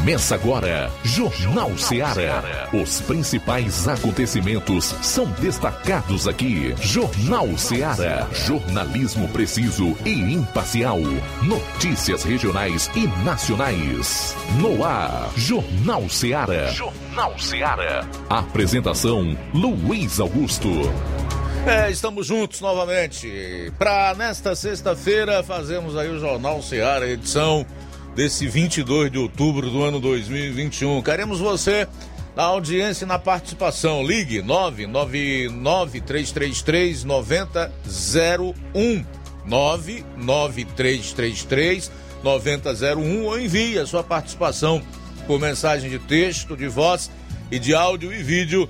Começa agora, Jornal Ceará. Os principais acontecimentos são destacados aqui. Jornal Ceará. Jornalismo preciso e imparcial. Notícias regionais e nacionais. No ar, Jornal Ceará. Jornal Ceará. Apresentação: Luiz Augusto. É, estamos juntos novamente. Para nesta sexta-feira fazemos aí o Jornal Ceará, edição desse 22 de outubro do ano 2021. Queremos você na audiência e na participação. Ligue 999-333-9001. 99333-9001 ou envie a sua participação por mensagem de texto, de voz e de áudio e vídeo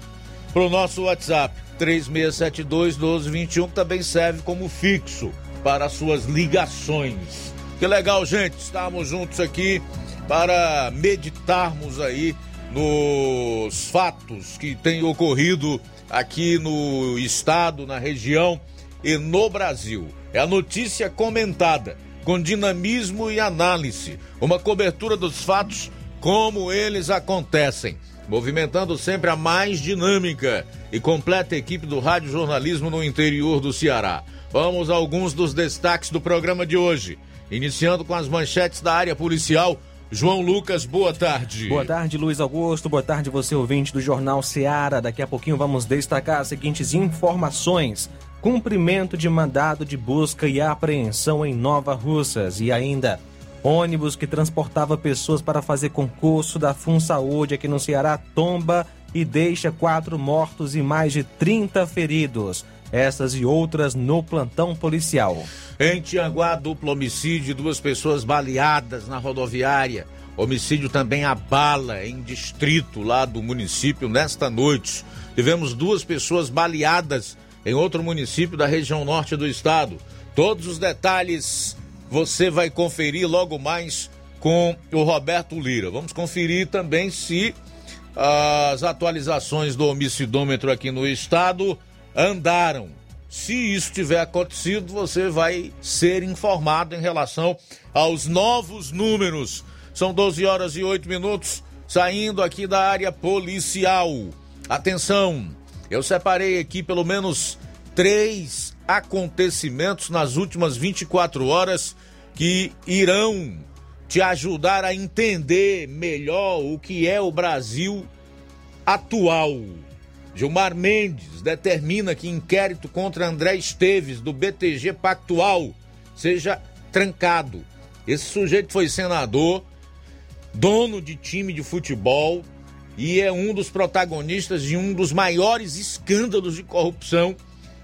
para o nosso WhatsApp 3672-1221, que também serve como fixo para suas ligações. Que legal, gente, estarmos juntos aqui para meditarmos aí nos fatos que têm ocorrido aqui no estado, na região e no Brasil. É a notícia comentada, com dinamismo e análise, uma cobertura dos fatos como eles acontecem, movimentando sempre a mais dinâmica e completa equipe do Rádio Jornalismo no interior do Ceará. Vamos a alguns dos destaques do programa de hoje. Iniciando com as manchetes da área policial. João Lucas, boa tarde. Boa tarde, Luiz Augusto. Boa tarde, você ouvinte do Jornal Seara. Daqui a pouquinho vamos destacar as seguintes informações: cumprimento de mandado de busca e apreensão em Nova Russas e ainda ônibus que transportava pessoas para fazer concurso da Fun Saúde aqui no Ceará tomba e deixa quatro mortos e mais de 30 feridos. Essas e outras no plantão policial. Em Tianguá, duplo homicídio, duas pessoas baleadas na rodoviária. Homicídio também a bala em distrito lá do município nesta noite. Tivemos duas pessoas baleadas em outro município da região norte do estado. Todos os detalhes você vai conferir logo mais com o Roberto Lira. Vamos conferir também se as atualizações do homicidômetro aqui no estado andaram. Se isso tiver acontecido, você vai ser informado em relação aos novos números. São 12 horas e 8 minutos, saindo aqui da área policial. Atenção, eu separei aqui pelo menos três acontecimentos nas últimas 24 horas que irão te ajudar a entender melhor o que é o Brasil atual. Gilmar Mendes determina que inquérito contra André Esteves, do BTG Pactual, seja trancado. Esse sujeito foi senador, dono de time de futebol e é um dos protagonistas de um dos maiores escândalos de corrupção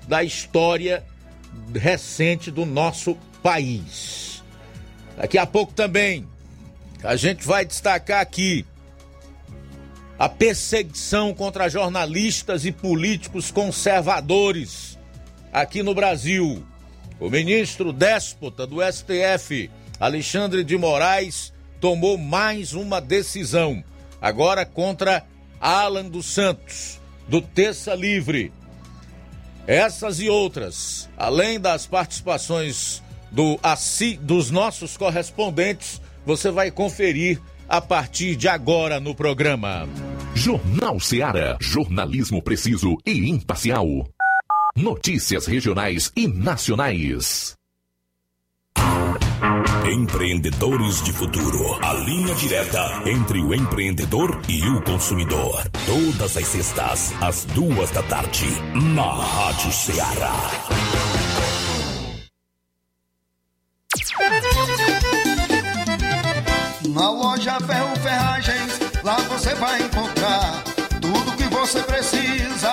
da história recente do nosso país. Daqui a pouco também a gente vai destacar aqui a perseguição contra jornalistas e políticos conservadores aqui no Brasil. O ministro déspota do STF, Alexandre de Moraes, tomou mais uma decisão, agora contra Alan dos Santos, do Terça Livre. Essas e outras, além das participações do, dos nossos correspondentes, você vai conferir a partir de agora no programa. Jornal Seara. Jornalismo preciso e imparcial. Notícias regionais e nacionais. Empreendedores de Futuro. A linha direta entre o empreendedor e o consumidor. Todas as sextas, às duas da tarde, na Rádio Ceará. Na loja Ferro Ferragens, lá você vai encontrar você precisa,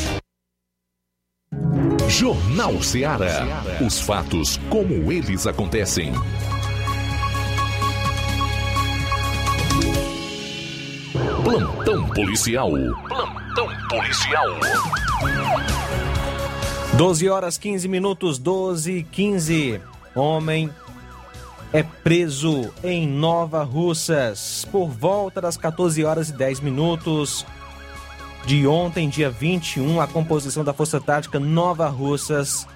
Jornal Ceará. Os fatos como eles acontecem. Plantão policial. Plantão policial. 12 horas 15 minutos, 12 e 15. Homem é preso em Nova Russas por volta das 14 horas e 10 minutos de ontem, dia 21, a composição da Força Tática Nova Russas,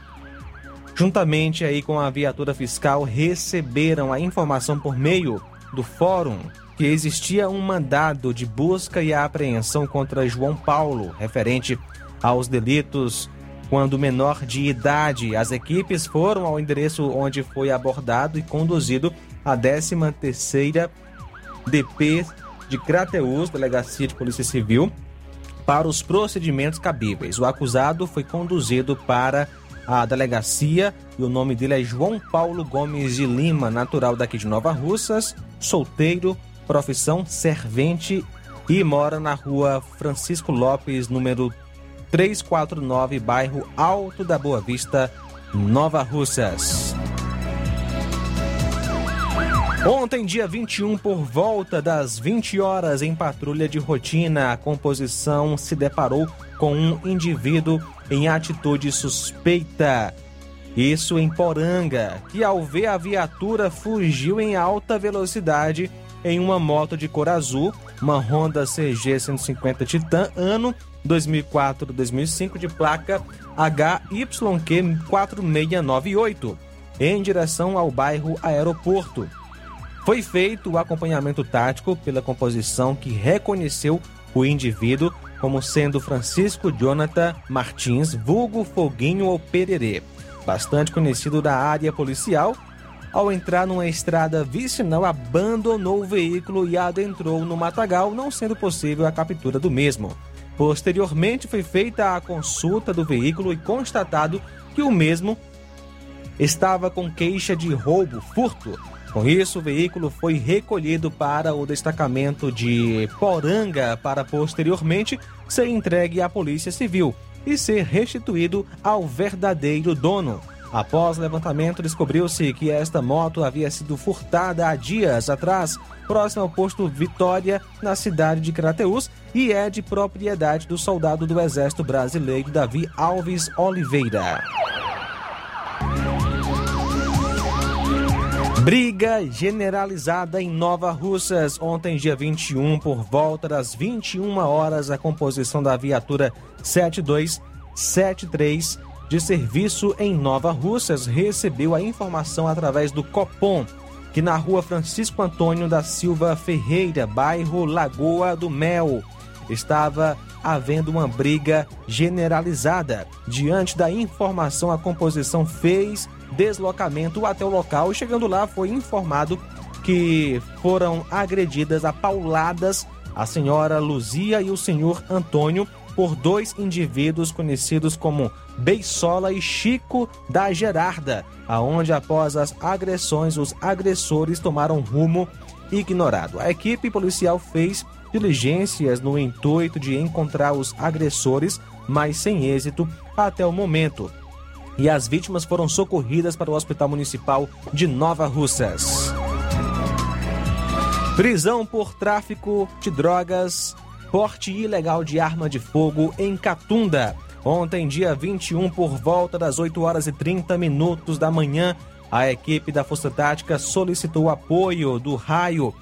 juntamente aí com a viatura fiscal, receberam a informação por meio do fórum que existia um mandado de busca e apreensão contra João Paulo, referente aos delitos quando menor de idade. As equipes foram ao endereço onde foi abordado e conduzido a 13ª DP de Crateus, Delegacia de Polícia Civil, para os procedimentos cabíveis. O acusado foi conduzido para a delegacia e o nome dele é João Paulo Gomes de Lima, natural daqui de Nova Russas, solteiro, profissão servente e mora na rua Francisco Lopes, número 349, bairro Alto da Boa Vista, Nova Russas. Ontem, dia 21, por volta das 20 horas, em patrulha de rotina, a composição se deparou com um indivíduo em atitude suspeita. Isso em Poranga, que ao ver a viatura fugiu em alta velocidade em uma moto de cor azul, uma Honda CG 150 Titan, ano 2004-2005, de placa HYQ 4698, em direção ao bairro Aeroporto. Foi feito o acompanhamento tático pela composição que reconheceu o indivíduo como sendo Francisco Jonathan Martins, vulgo Foguinho ou Pererê, bastante conhecido da área policial. Ao entrar numa estrada vicinal, abandonou o veículo e adentrou no matagal, não sendo possível a captura do mesmo. Posteriormente, foi feita a consulta do veículo e constatado que o mesmo estava com queixa de roubo, furto. Com isso, o veículo foi recolhido para o destacamento de Poranga para posteriormente ser entregue à Polícia Civil e ser restituído ao verdadeiro dono. Após levantamento, descobriu-se que esta moto havia sido furtada há dias atrás, próximo ao posto Vitória, na cidade de Crateús, e é de propriedade do soldado do Exército Brasileiro Davi Alves Oliveira. Briga generalizada em Nova Russas. Ontem, dia 21, por volta das 21 horas, a composição da viatura 7273 de serviço em Nova Russas recebeu a informação através do Copom que na rua Francisco Antônio da Silva Ferreira, bairro Lagoa do Mel, estava havendo uma briga generalizada. Diante da informação, a composição fez deslocamento até o local e chegando lá foi informado que foram agredidas a pauladas a senhora Luzia e o senhor Antônio por dois indivíduos conhecidos como Beisola e Chico da Gerarda, aonde após as agressões os agressores tomaram rumo ignorado. A equipe policial fez diligências no intuito de encontrar os agressores, mas sem êxito até o momento e as vítimas foram socorridas para o Hospital Municipal de Nova Russas. Prisão por tráfico de drogas, porte ilegal de arma de fogo em Catunda. Ontem, dia 21, por volta das 8 horas e 30 minutos da manhã, a equipe da Força Tática solicitou apoio do raio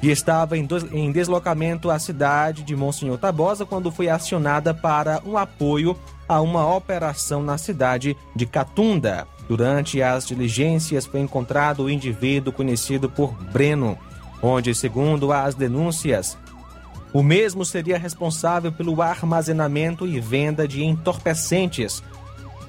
que estava em deslocamento à cidade de Monsenhor Tabosa quando foi acionada para um apoio a uma operação na cidade de Catunda. Durante as diligências foi encontrado o indivíduo conhecido por Breno, onde, segundo as denúncias, o mesmo seria responsável pelo armazenamento e venda de entorpecentes,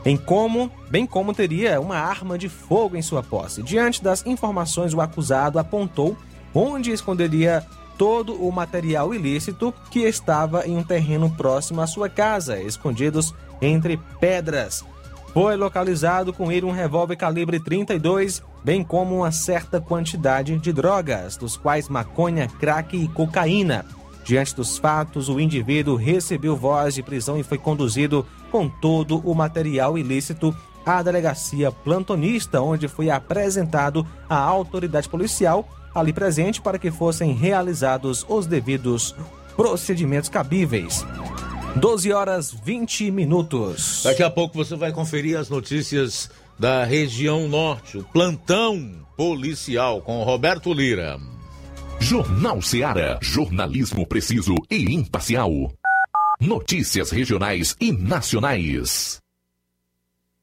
em como, bem como teria uma arma de fogo em sua posse. Diante das informações, o acusado apontou onde esconderia todo o material ilícito que estava em um terreno próximo à sua casa, escondidos entre pedras. Foi localizado com ele um revólver calibre 32, bem como uma certa quantidade de drogas, dos quais maconha, crack e cocaína. Diante dos fatos, o indivíduo recebeu voz de prisão e foi conduzido com todo o material ilícito à delegacia plantonista, onde foi apresentado à autoridade policial ali presente para que fossem realizados os devidos procedimentos cabíveis. 12 horas 20 minutos. Daqui a pouco você vai conferir as notícias da região norte, o plantão policial com Roberto Lira. Jornal Seara. Jornalismo preciso e imparcial. Notícias regionais e nacionais.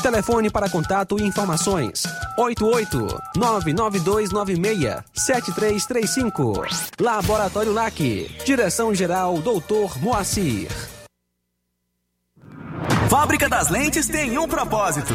Telefone para contato e informações: 88-99296-7335. Laboratório LAC. Direção-Geral Doutor Moacir. Fábrica das Lentes tem um propósito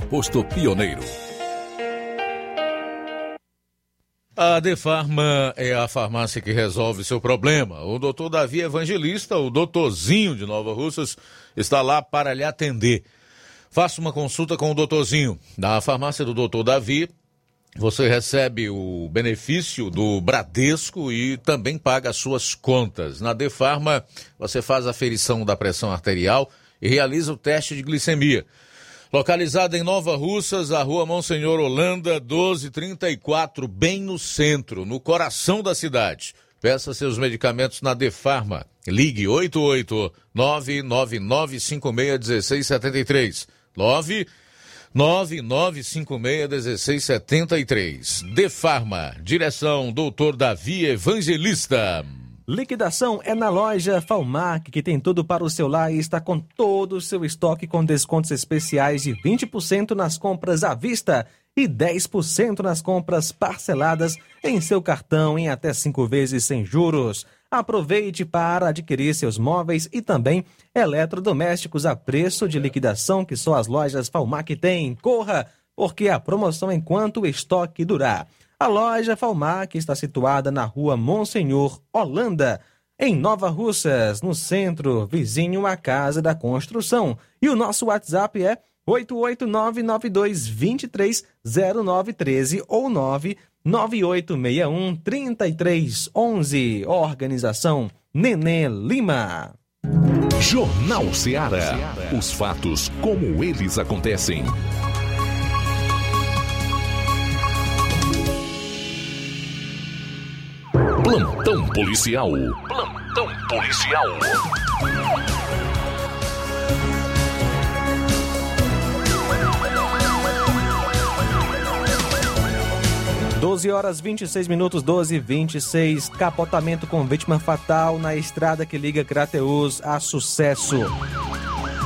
posto Pioneiro. A Defarma é a farmácia que resolve seu problema. O doutor Davi Evangelista, o doutorzinho de Nova Russas, está lá para lhe atender. Faça uma consulta com o doutorzinho. Na farmácia do doutor Davi, você recebe o benefício do Bradesco e também paga as suas contas. Na Defarma, você faz a ferição da pressão arterial e realiza o teste de glicemia. Localizada em Nova Russas, a rua Monsenhor Holanda, 1234, bem no centro, no coração da cidade. Peça seus medicamentos na Defarma. Ligue 88999561673. 999561673. Defarma. Direção Doutor Davi Evangelista. Liquidação é na loja Falmac, que tem tudo para o seu lar e está com todo o seu estoque com descontos especiais de 20% nas compras à vista e 10% nas compras parceladas em seu cartão em até cinco vezes sem juros. Aproveite para adquirir seus móveis e também eletrodomésticos a preço de liquidação que só as lojas Falmac têm. Corra, porque a promoção enquanto o estoque durar. A loja Falmac está situada na rua Monsenhor Holanda, em Nova Russas, no centro, vizinho à Casa da Construção. E o nosso WhatsApp é 88992230913 ou 998613311. Organização Nenê Lima. Jornal Ceará. Os fatos como eles acontecem. Plantão policial. Plantão policial. 12 horas 26 minutos, 12 e 26. Capotamento com vítima fatal na estrada que liga Crateus a sucesso.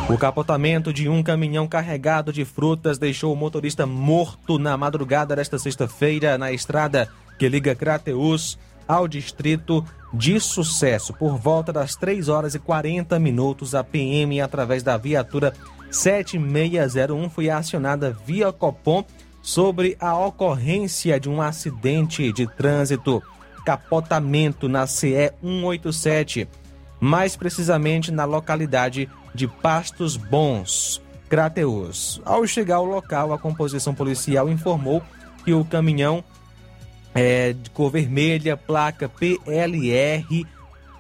O capotamento de um caminhão carregado de frutas deixou o motorista morto na madrugada desta sexta-feira na estrada que liga Crateus ao distrito de Sucesso. Por volta das 3 horas e 40 minutos, a PM, através da viatura 7601, foi acionada via Copom sobre a ocorrência de um acidente de trânsito, capotamento na CE 187, mais precisamente na localidade de Pastos Bons, Crateus. Ao chegar ao local, a composição policial informou que o caminhão é, de cor vermelha, placa PLR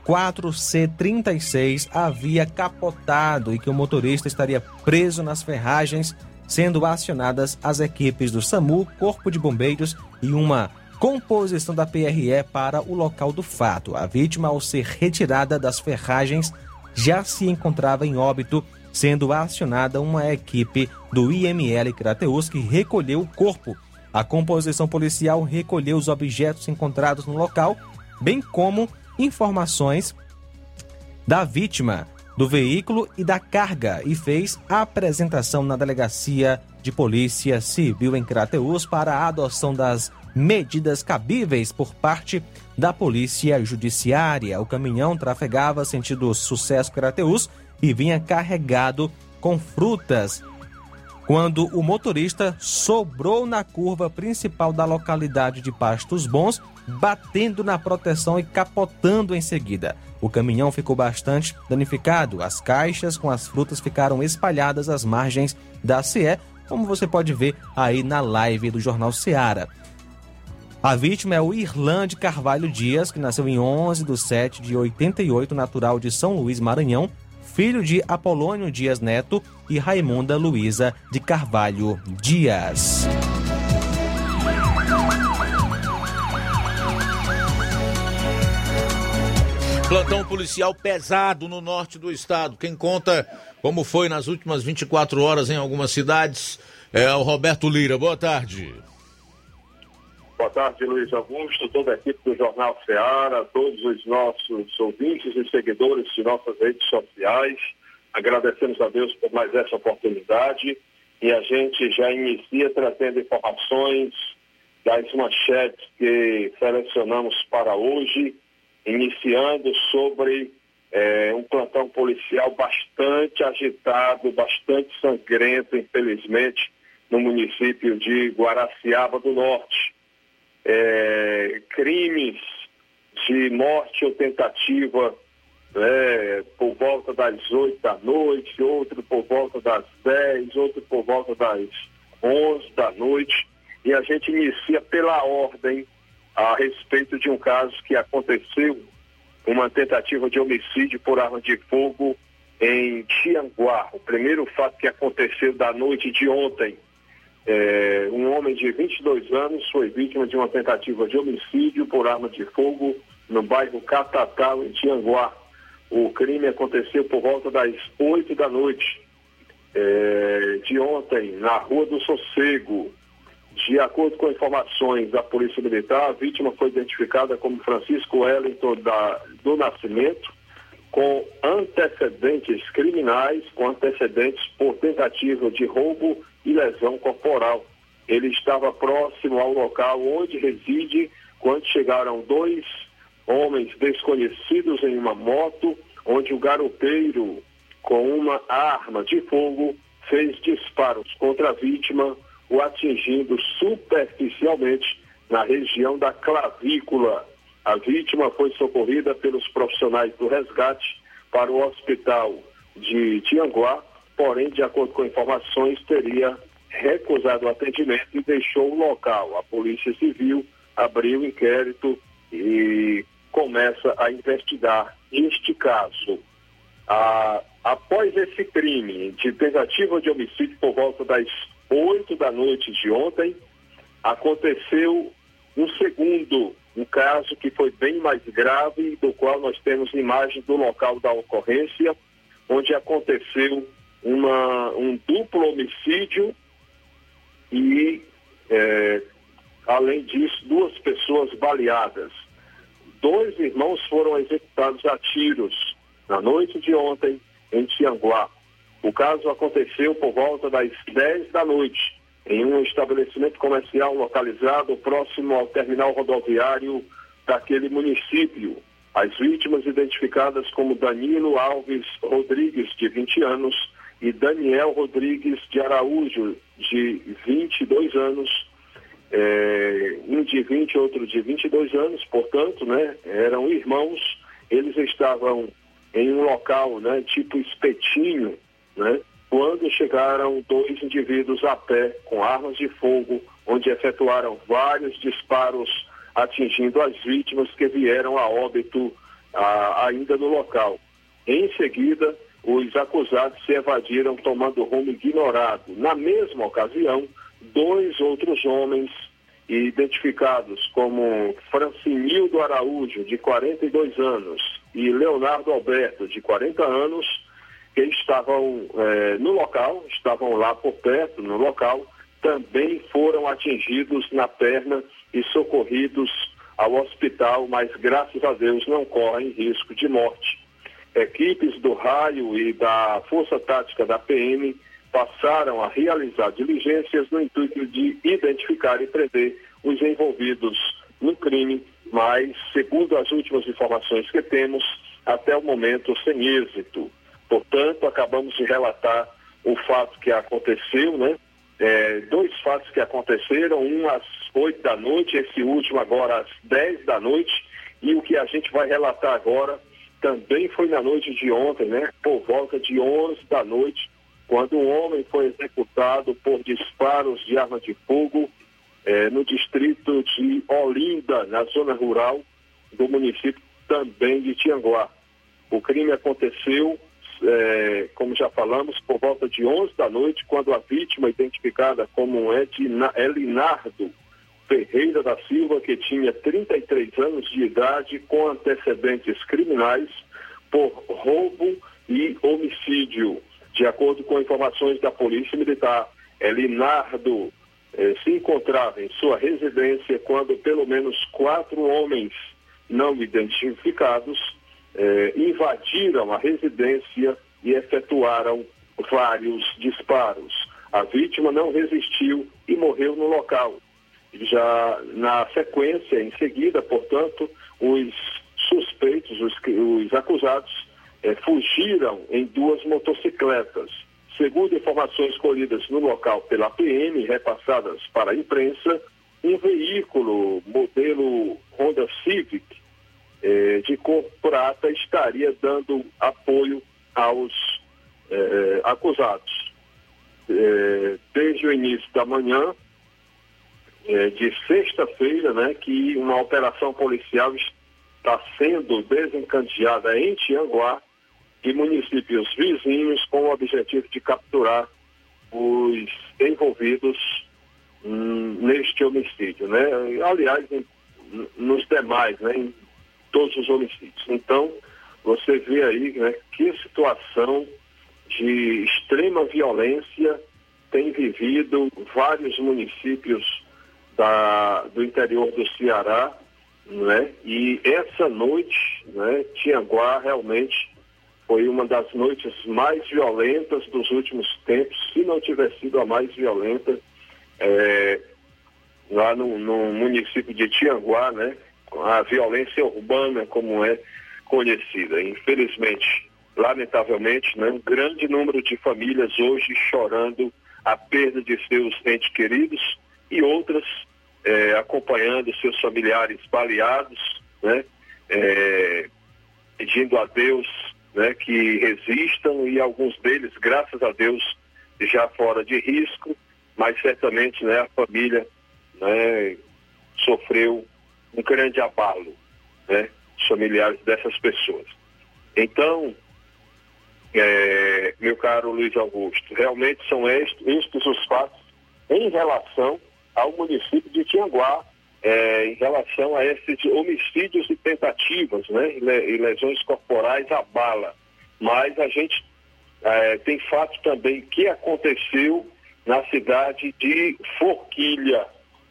4C36, havia capotado e que o motorista estaria preso nas ferragens sendo acionadas as equipes do SAMU, Corpo de Bombeiros e uma composição da PRE para o local do fato. A vítima, ao ser retirada das ferragens, já se encontrava em óbito, sendo acionada uma equipe do IML Crateus que recolheu o corpo. A composição policial recolheu os objetos encontrados no local, bem como informações da vítima do veículo e da carga e fez a apresentação na delegacia de polícia civil em Crateus para a adoção das medidas cabíveis por parte da polícia judiciária. O caminhão trafegava sentido Sucesso Crateus e vinha carregado com frutas quando o motorista sobrou na curva principal da localidade de Pastos Bons, batendo na proteção e capotando em seguida. O caminhão ficou bastante danificado. As caixas com as frutas ficaram espalhadas às margens da CE, como você pode ver aí na live do Jornal Seara. A vítima é o Irlande Carvalho Dias, que nasceu em 11 de 7 de 88, natural de São Luís, Maranhão, filho de Apolônio Dias Neto e Raimunda Luiza de Carvalho Dias. Plantão policial pesado no norte do estado. Quem conta como foi nas últimas 24 horas em algumas cidades é o Roberto Lira. Boa tarde. Boa tarde, Luiz Augusto, toda a equipe do Jornal Ceará, todos os nossos ouvintes e seguidores de nossas redes sociais. Agradecemos a Deus por mais essa oportunidade e a gente já inicia trazendo informações das manchetes que selecionamos para hoje, iniciando sobre é, um plantão policial bastante agitado, bastante sangrento, infelizmente, no município de Guaraciaba do Norte é, crimes de morte ou tentativa né, por volta das 8 da noite, outro por volta das 10, outro por volta das 11 da noite. E a gente inicia pela ordem a respeito de um caso que aconteceu, uma tentativa de homicídio por arma de fogo em Tianguá. O primeiro fato que aconteceu da noite de ontem, é, um homem de 22 anos foi vítima de uma tentativa de homicídio por arma de fogo no bairro Catatal, em Tianguá. O crime aconteceu por volta das 8 da noite é, de ontem, na Rua do Sossego. De acordo com informações da Polícia Militar, a vítima foi identificada como Francisco Wellington da, do Nascimento, com antecedentes criminais, com antecedentes por tentativa de roubo e lesão corporal. Ele estava próximo ao local onde reside quando chegaram dois homens desconhecidos em uma moto, onde o garoteiro, com uma arma de fogo, fez disparos contra a vítima, o atingindo superficialmente na região da clavícula. A vítima foi socorrida pelos profissionais do resgate para o hospital de Tianguá, porém, de acordo com informações, teria recusado o atendimento e deixou o local. A Polícia Civil abriu o inquérito e começa a investigar este caso. Ah, após esse crime de tentativa de homicídio por volta das 8 da noite de ontem, aconteceu um segundo um caso que foi bem mais grave, do qual nós temos imagem do local da ocorrência, onde aconteceu uma, um duplo homicídio e, é, além disso, duas pessoas baleadas. Dois irmãos foram executados a tiros na noite de ontem em Tianguá. O caso aconteceu por volta das 10 da noite, em um estabelecimento comercial localizado próximo ao terminal rodoviário daquele município. As vítimas identificadas como Danilo Alves Rodrigues, de 20 anos, e Daniel Rodrigues de Araújo, de 22 anos, é, um de 20 outro de 22 anos, portanto, né, eram irmãos, eles estavam em um local, né, tipo espetinho, né, quando chegaram dois indivíduos a pé com armas de fogo, onde efetuaram vários disparos atingindo as vítimas que vieram a óbito a, ainda no local. Em seguida, os acusados se evadiram tomando rumo ignorado. Na mesma ocasião, dois outros homens identificados como Francinildo Araújo, de 42 anos, e Leonardo Alberto, de 40 anos, que estavam é, no local, estavam lá por perto, no local, também foram atingidos na perna e socorridos ao hospital, mas graças a Deus não correm risco de morte. Equipes do raio e da Força Tática da PM passaram a realizar diligências no intuito de identificar e prender os envolvidos no crime, mas, segundo as últimas informações que temos, até o momento sem êxito. Portanto, acabamos de relatar o fato que aconteceu, né? É, dois fatos que aconteceram, um às 8 da noite, esse último agora às 10 da noite, e o que a gente vai relatar agora também foi na noite de ontem, né? Por volta de 11 da noite, quando um homem foi executado por disparos de arma de fogo é, no distrito de Olinda, na zona rural do município também de Tianguá. O crime aconteceu é, como já falamos, por volta de 11 da noite, quando a vítima, identificada como Edna, Elinardo Ferreira da Silva, que tinha 33 anos de idade, com antecedentes criminais por roubo e homicídio. De acordo com informações da Polícia Militar, Elinardo eh, se encontrava em sua residência quando pelo menos quatro homens não identificados eh, invadiram a residência e efetuaram vários disparos. A vítima não resistiu e morreu no local. Já na sequência, em seguida, portanto, os suspeitos, os, os acusados, eh, fugiram em duas motocicletas. Segundo informações colhidas no local pela PM, repassadas para a imprensa, um veículo modelo Honda Civic eh, de cor prata estaria dando apoio aos eh, acusados. Desde o início da manhã eh, de sexta-feira, né, que uma operação policial está sendo desencadeada em Tianguá e municípios vizinhos com o objetivo de capturar os envolvidos hum, neste homicídio, né? Aliás, em, nos demais, né? Em todos os homicídios. Então, você vê aí né, que situação de extrema violência tem vivido vários municípios da, do interior do Ceará, né? E essa noite, né, Tianguá realmente foi uma das noites mais violentas dos últimos tempos, se não tiver sido a mais violenta, é, lá no, no município de Tianguá, né? a violência urbana como é conhecida. Infelizmente, lamentavelmente, né, um grande número de famílias hoje chorando a perda de seus entes queridos e outras é, acompanhando seus familiares baleados, né, é, pedindo a Deus né, que resistam e alguns deles, graças a Deus, já fora de risco, mas certamente né, a família né, sofreu um grande abalo, né? Os familiares dessas pessoas. Então, é, meu caro Luiz Augusto, realmente são estes, estes os fatos em relação ao município de Tianguá, é, em relação a esses homicídios e tentativas, né, e lesões corporais à bala. Mas a gente é, tem fato também que aconteceu na cidade de Forquilha.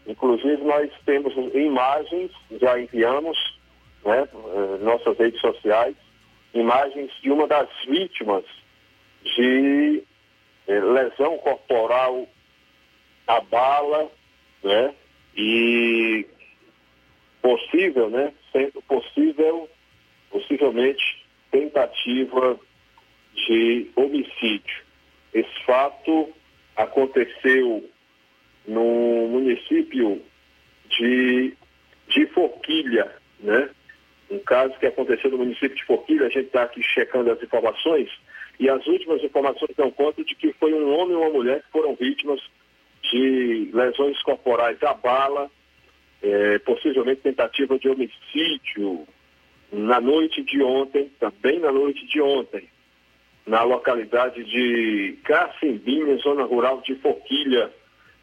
Inclusive nós temos imagens, já enviamos, né, nossas redes sociais, imagens de uma das vítimas de é, lesão corporal à bala, né? E possível, né? Sendo possível, possivelmente, tentativa de homicídio. Esse fato aconteceu no município de, de Forquilha, né? Um caso que aconteceu no município de Forquilha, a gente está aqui checando as informações, e as últimas informações dão conta de que foi um homem e uma mulher que foram vítimas de lesões corporais à bala, é, possivelmente tentativa de homicídio na noite de ontem, também na noite de ontem, na localidade de Cacimbinha, zona rural de Forquilha.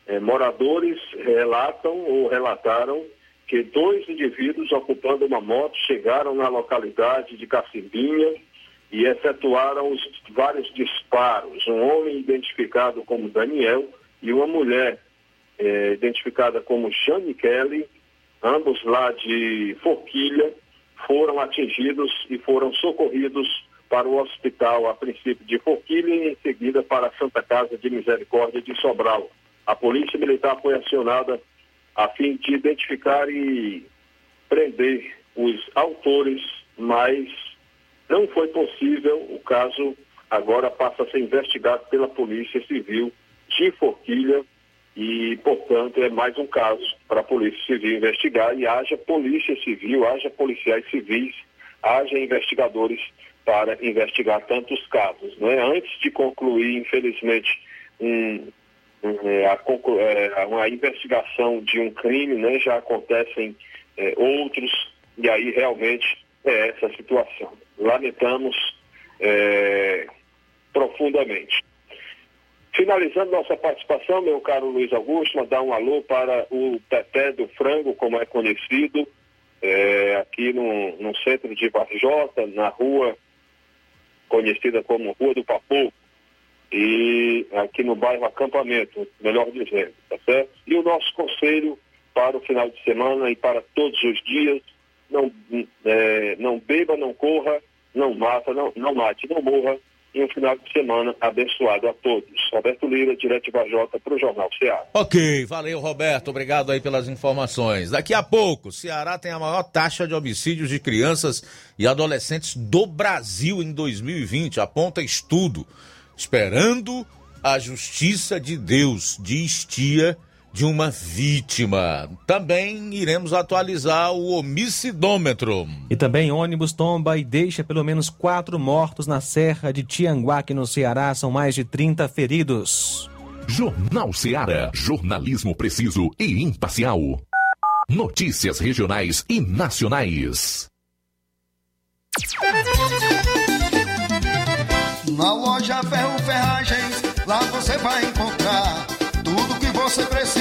É, moradores relatam ou relataram que dois indivíduos ocupando uma moto chegaram na localidade de Cacimbinha e efetuaram os vários disparos. Um homem identificado como Daniel e uma mulher é, identificada como Shane Kelly, ambos lá de Forquilha, foram atingidos e foram socorridos para o hospital, a princípio de Forquilha e em seguida para a Santa Casa de Misericórdia de Sobral. A Polícia Militar foi acionada a fim de identificar e prender os autores, mas não foi possível. O caso agora passa a ser investigado pela Polícia Civil de Forquilha e, portanto, é mais um caso para a Polícia Civil investigar e haja Polícia Civil, haja policiais civis, haja investigadores para investigar tantos casos. Né? Antes de concluir, infelizmente, um, um, é, a, é, uma investigação de um crime, né? já acontecem é, outros, e aí realmente é essa situação. Lamentamos é, profundamente. Finalizando nossa participação, meu caro Luiz Augusto, mandar um alô para o Teté do Frango, como é conhecido, é, aqui no, no centro de Varjota, na rua conhecida como Rua do Papu, e aqui no bairro Acampamento, melhor dizendo, tá certo? E o nosso conselho para o final de semana e para todos os dias, não, é, não beba, não corra, não mata, não, não mate, não morra, e um final de semana abençoado a todos. Roberto Lira, direto de para o Jornal Ceará. Ok, valeu Roberto, obrigado aí pelas informações. Daqui a pouco, Ceará tem a maior taxa de homicídios de crianças e adolescentes do Brasil em 2020, aponta estudo. Esperando a justiça de Deus, diz tia de uma vítima. Também iremos atualizar o homicidômetro. E também ônibus tomba e deixa pelo menos quatro mortos na Serra de Tianguaque, no Ceará. São mais de 30 feridos. Jornal Ceará. Jornalismo preciso e imparcial. Notícias regionais e nacionais. Na loja Ferro Ferragens, lá você vai encontrar tudo que você precisa,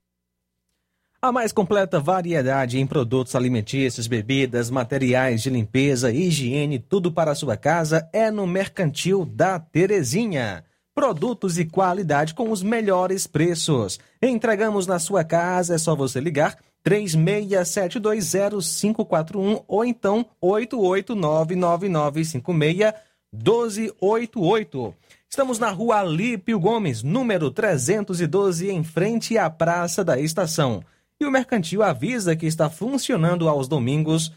A mais completa variedade em produtos alimentícios, bebidas, materiais de limpeza, higiene, tudo para a sua casa é no Mercantil da Terezinha. Produtos e qualidade com os melhores preços. Entregamos na sua casa, é só você ligar 36720541 ou então 88999561288. Estamos na rua Alípio Gomes, número 312, em frente à Praça da Estação. E o Mercantil avisa que está funcionando aos domingos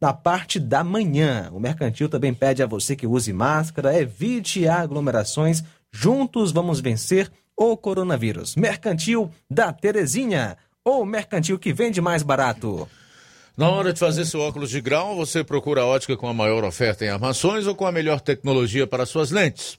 na parte da manhã. O Mercantil também pede a você que use máscara, evite aglomerações. Juntos vamos vencer o coronavírus. Mercantil da Terezinha, ou mercantil que vende mais barato. Na hora de fazer seu óculos de grau, você procura a ótica com a maior oferta em armações ou com a melhor tecnologia para suas lentes.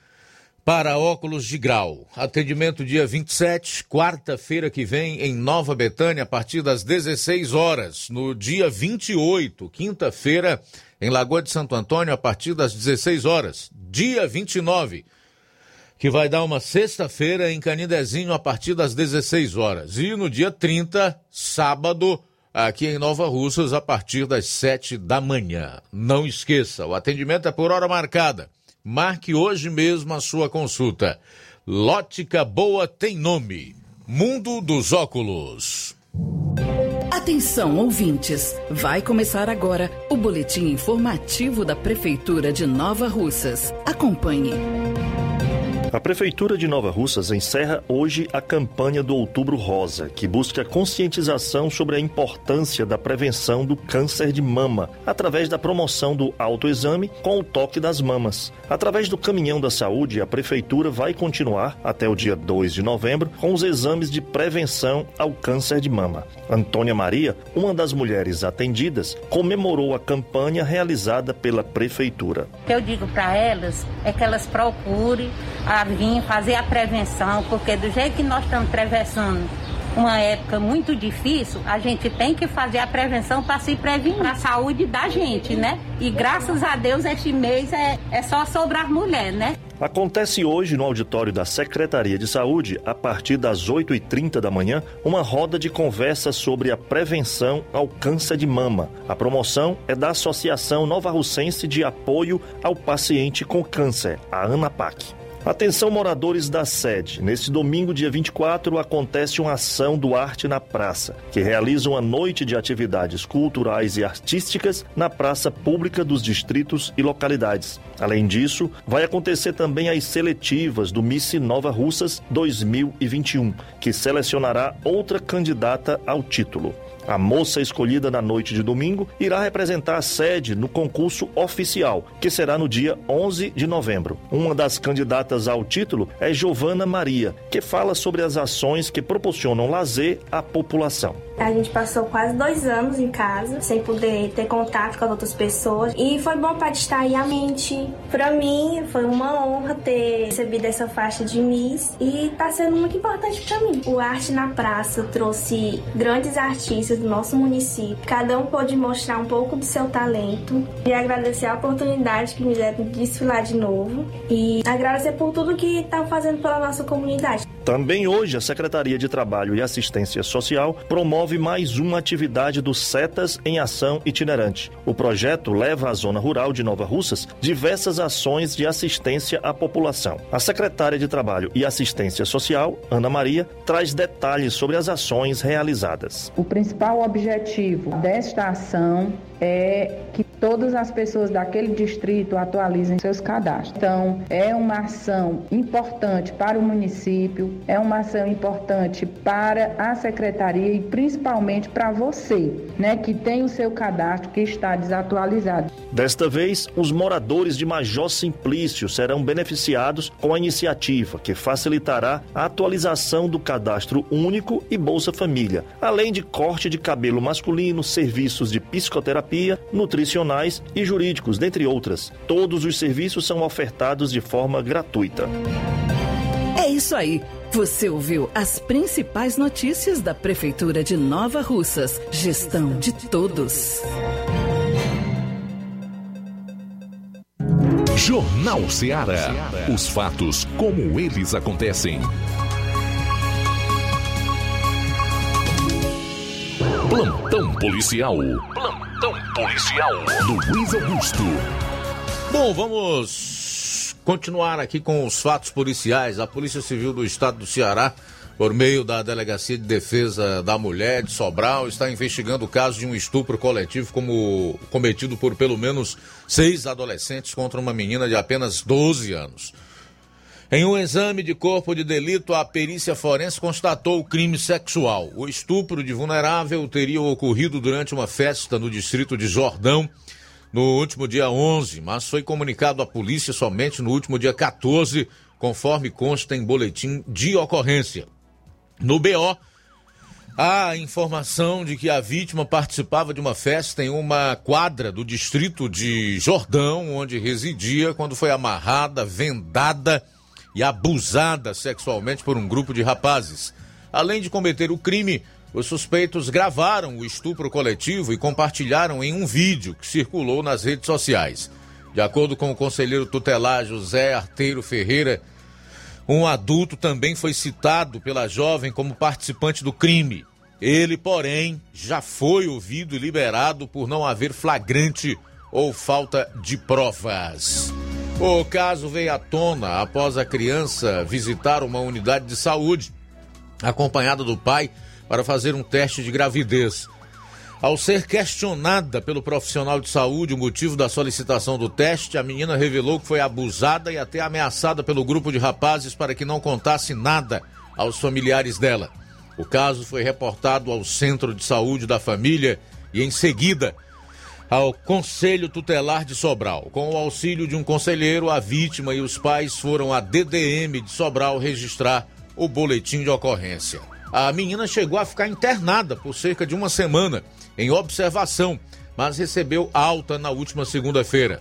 para óculos de grau. Atendimento dia 27, quarta-feira que vem, em Nova Betânia, a partir das 16 horas. No dia 28, quinta-feira, em Lagoa de Santo Antônio, a partir das 16 horas. Dia 29, que vai dar uma sexta-feira em Canidezinho a partir das 16 horas. E no dia 30, sábado, aqui em Nova Russas, a partir das 7 da manhã. Não esqueça, o atendimento é por hora marcada. Marque hoje mesmo a sua consulta. Lótica Boa tem nome. Mundo dos Óculos. Atenção, ouvintes! Vai começar agora o boletim informativo da Prefeitura de Nova Russas. Acompanhe. A Prefeitura de Nova Russas encerra hoje a campanha do Outubro Rosa, que busca conscientização sobre a importância da prevenção do câncer de mama, através da promoção do autoexame com o toque das mamas. Através do Caminhão da Saúde, a Prefeitura vai continuar até o dia 2 de novembro com os exames de prevenção ao câncer de mama. Antônia Maria, uma das mulheres atendidas, comemorou a campanha realizada pela Prefeitura. O que eu digo para elas é que elas procurem a vir fazer a prevenção, porque do jeito que nós estamos atravessando uma época muito difícil, a gente tem que fazer a prevenção para se prevenir, para a saúde da gente, né? E graças a Deus este mês é, é só sobre as mulheres, né? Acontece hoje no auditório da Secretaria de Saúde, a partir das 8h30 da manhã, uma roda de conversa sobre a prevenção ao câncer de mama. A promoção é da Associação Nova Russense de Apoio ao Paciente com Câncer, a ANAPAC. Atenção moradores da sede. Neste domingo, dia 24, acontece uma ação do Arte na Praça, que realiza uma noite de atividades culturais e artísticas na praça pública dos distritos e localidades. Além disso, vai acontecer também as seletivas do Miss Nova Russas 2021, que selecionará outra candidata ao título. A moça escolhida na noite de domingo irá representar a sede no concurso oficial, que será no dia 11 de novembro. Uma das candidatas ao título é Giovana Maria, que fala sobre as ações que proporcionam lazer à população. A gente passou quase dois anos em casa, sem poder ter contato com as outras pessoas, e foi bom para distrair a mente. Para mim, foi uma honra ter recebido essa faixa de Miss e está sendo muito importante para mim. O Arte na Praça trouxe grandes artistas do nosso município. Cada um pôde mostrar um pouco do seu talento e agradecer a oportunidade que me deram de desfilar de novo e agradecer por tudo que estão fazendo pela nossa comunidade. Também hoje, a Secretaria de Trabalho e Assistência Social promove mais uma atividade do SETAS em Ação Itinerante. O projeto leva à zona rural de Nova Russas diversas ações de assistência à população. A secretária de Trabalho e Assistência Social, Ana Maria, traz detalhes sobre as ações realizadas. O principal objetivo desta ação é que todas as pessoas daquele distrito atualizem seus cadastros. Então, é uma ação importante para o município, é uma ação importante para a secretaria e principalmente para você, né, que tem o seu cadastro que está desatualizado. Desta vez, os moradores de Major Simplício serão beneficiados com a iniciativa que facilitará a atualização do cadastro único e Bolsa Família, além de corte de cabelo masculino, serviços de psicoterapia, nutricionais e jurídicos, dentre outras. Todos os serviços são ofertados de forma gratuita. É isso aí. Você ouviu as principais notícias da Prefeitura de Nova Russas. Gestão de todos. Jornal Ceará. Os fatos como eles acontecem. Plantão policial. Plantão policial. Luiz Augusto. Bom, vamos continuar aqui com os fatos policiais. A Polícia Civil do Estado do Ceará, por meio da Delegacia de Defesa da Mulher de Sobral, está investigando o caso de um estupro coletivo como cometido por pelo menos seis adolescentes contra uma menina de apenas 12 anos. Em um exame de corpo de delito, a perícia forense constatou o crime sexual. O estupro de vulnerável teria ocorrido durante uma festa no distrito de Jordão no último dia 11, mas foi comunicado à polícia somente no último dia 14, conforme consta em boletim de ocorrência. No BO, há informação de que a vítima participava de uma festa em uma quadra do distrito de Jordão, onde residia, quando foi amarrada, vendada e abusada sexualmente por um grupo de rapazes. Além de cometer o crime, os suspeitos gravaram o estupro coletivo e compartilharam em um vídeo que circulou nas redes sociais. De acordo com o conselheiro tutelar José Arteiro Ferreira, Um adulto também foi citado pela jovem como participante do crime. Ele, porém, já foi ouvido e liberado por não haver flagrante ou falta de provas. O caso veio à tona após a criança visitar uma unidade de saúde, acompanhada do pai, para fazer um teste de gravidez. Ao ser questionada pelo profissional de saúde o motivo da solicitação do teste, a menina revelou que foi abusada e até ameaçada pelo grupo de rapazes para que não contasse nada aos familiares dela. O caso foi reportado ao Centro de Saúde da Família e, em seguida, ao Conselho Tutelar de Sobral. Com o auxílio de um conselheiro, a vítima e os pais foram à DDM de Sobral registrar o boletim de ocorrência. A menina chegou a ficar internada por cerca de uma semana em observação, mas recebeu alta na última segunda-feira.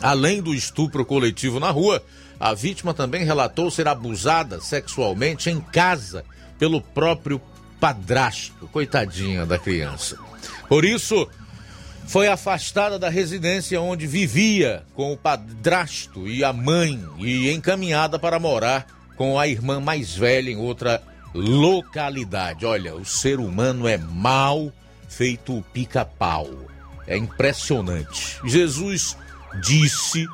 Além do estupro coletivo na rua, a vítima também relatou ser abusada sexualmente em casa pelo próprio padrasto. Coitadinha da criança. Por isso, foi afastada da residência onde vivia com o padrasto e a mãe e encaminhada para morar com a irmã mais velha em outra localidade. Olha, o ser humano é mau feito pica-pau. É impressionante. Jesus disse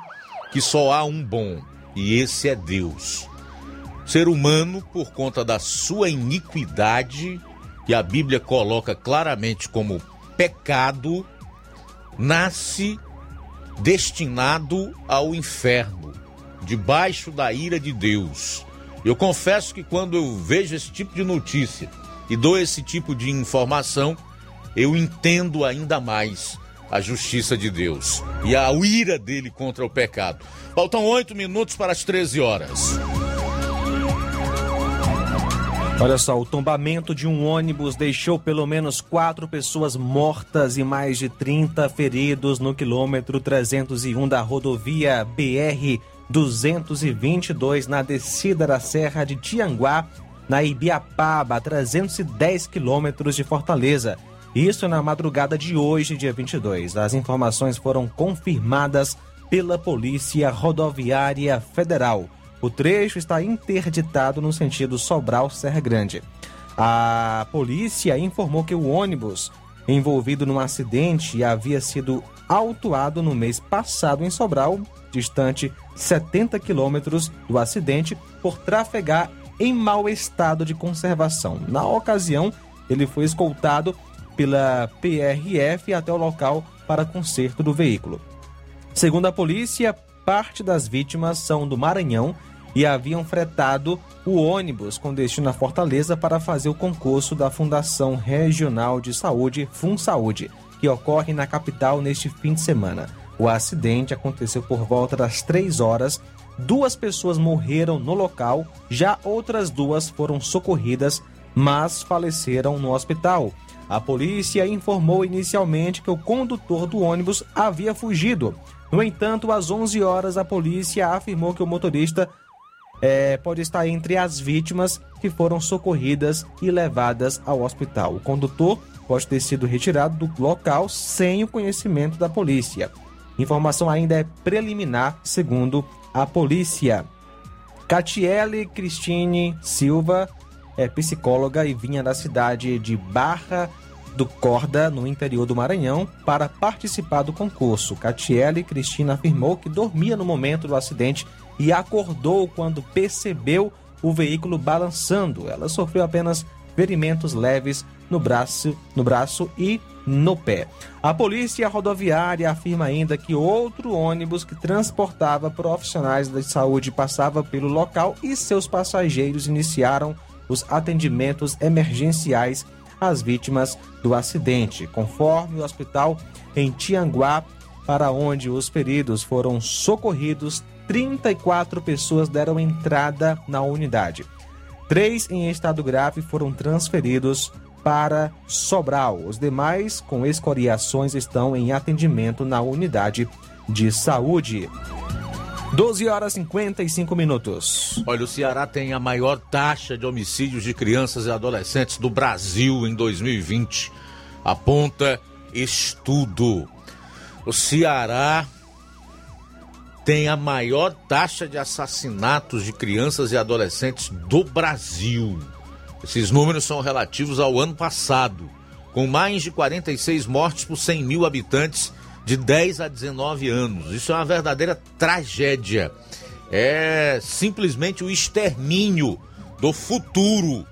que só há um bom, e esse é Deus. Ser humano, por conta da sua iniquidade, que a Bíblia coloca claramente como pecado, nasce destinado ao inferno, debaixo da ira de Deus. Eu confesso que quando eu vejo esse tipo de notícia e dou esse tipo de informação, eu entendo ainda mais a justiça de Deus e a ira dele contra o pecado. Faltam oito minutos para as 13 horas. Olha só, o tombamento de um ônibus deixou pelo menos quatro pessoas mortas e mais de 30 feridos no quilômetro 301 da rodovia BR 222 na descida da Serra de Tianguá, na Ibiapaba, a 310 quilômetros de Fortaleza. Isso na madrugada de hoje, dia 22. As informações foram confirmadas pela Polícia Rodoviária Federal. O trecho está interditado no sentido Sobral-Serra Grande. A polícia informou que o ônibus envolvido num acidente havia sido autuado no mês passado em Sobral, distante 70 quilômetros do acidente, por trafegar em mau estado de conservação. Na ocasião, ele foi escoltado pela PRF até o local para conserto do veículo. Segundo a polícia, parte das vítimas são do Maranhão e haviam fretado o ônibus com destino à Fortaleza para fazer o concurso da Fundação Regional de Saúde, FunSaúde, que ocorre na capital neste fim de semana. O acidente aconteceu por volta das 3 horas. Duas pessoas morreram no local, já outras duas foram socorridas, mas faleceram no hospital. A polícia informou inicialmente que o condutor do ônibus havia fugido. No entanto, às 11 horas, a polícia afirmou que o motorista é, pode estar entre as vítimas que foram socorridas e levadas ao hospital. O condutor pode ter sido retirado do local sem o conhecimento da polícia. Informação ainda é preliminar, segundo a polícia. Catiele Cristine Silva é psicóloga e vinha da cidade de Barra do Corda, no interior do Maranhão, para participar do concurso. Catiele Cristina afirmou que dormia no momento do acidente e acordou quando percebeu o veículo balançando. Ela sofreu apenas ferimentos leves no braço, no braço e no pé. A polícia rodoviária afirma ainda que outro ônibus que transportava profissionais da saúde passava pelo local e seus passageiros iniciaram os atendimentos emergenciais às vítimas do acidente, conforme o hospital em Tianguá, para onde os feridos foram socorridos, 34 pessoas deram entrada na unidade. Três em estado grave foram transferidos para Sobral. Os demais, com escoriações, estão em atendimento na unidade de saúde. 12 horas e 55 minutos. Olha, o Ceará tem a maior taxa de homicídios de crianças e adolescentes do Brasil em 2020. Aponta estudo. O Ceará tem a maior taxa de assassinatos de crianças e adolescentes do Brasil. Esses números são relativos ao ano passado, com mais de 46 mortes por 100 mil habitantes de 10 a 19 anos. Isso é uma verdadeira tragédia. É simplesmente o extermínio do futuro.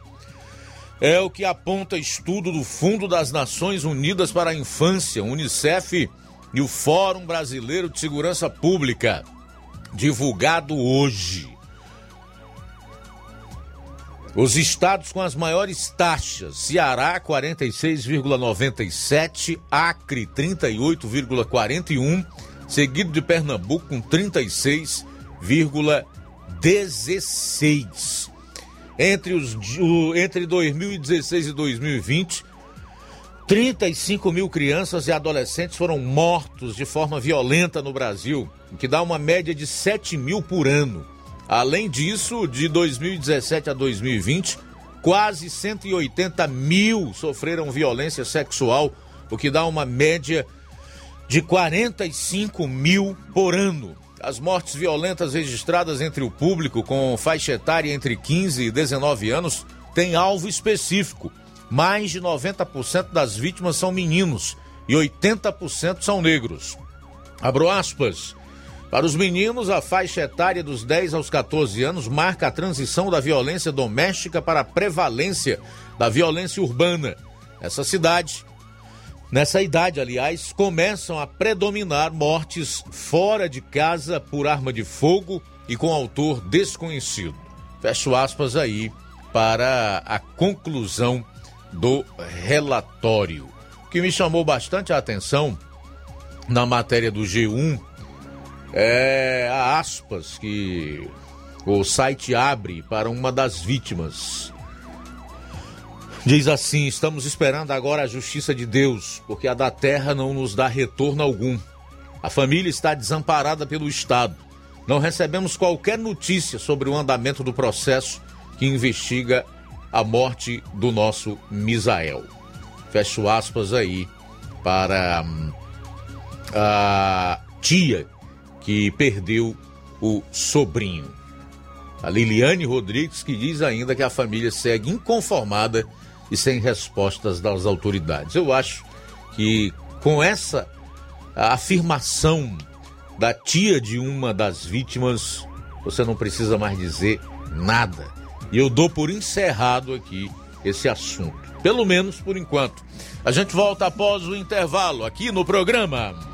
É o que aponta estudo do Fundo das Nações Unidas para a Infância, Unicef e o Fórum Brasileiro de Segurança Pública, divulgado hoje. Os estados com as maiores taxas: Ceará 46,97, Acre 38,41, seguido de Pernambuco com 36,16. Entre, os, entre 2016 e 2020, 35 mil crianças e adolescentes foram mortos de forma violenta no Brasil, o que dá uma média de 7 mil por ano. Além disso, de 2017 a 2020, quase 180 mil sofreram violência sexual, o que dá uma média de 45 mil por ano. As mortes violentas registradas entre o público com faixa etária entre 15 e 19 anos têm alvo específico mais de 90% das vítimas são meninos e 80% são negros. Abro aspas. Para os meninos, a faixa etária dos 10 aos 14 anos marca a transição da violência doméstica para a prevalência da violência urbana. Essa cidade, nessa idade, aliás, começam a predominar mortes fora de casa por arma de fogo e com autor desconhecido. Fecho aspas aí para a conclusão do relatório. O que me chamou bastante a atenção na matéria do G1 é a aspas que o site abre para uma das vítimas. Diz assim: estamos esperando agora a justiça de Deus, porque a da terra não nos dá retorno algum. A família está desamparada pelo Estado. Não recebemos qualquer notícia sobre o andamento do processo que investiga a morte do nosso Misael. Fecho aspas aí para hum, a tia que perdeu o sobrinho. A Liliane Rodrigues que diz ainda que a família segue inconformada e sem respostas das autoridades. Eu acho que com essa afirmação da tia de uma das vítimas, você não precisa mais dizer nada. E eu dou por encerrado aqui esse assunto. Pelo menos por enquanto. A gente volta após o intervalo aqui no programa.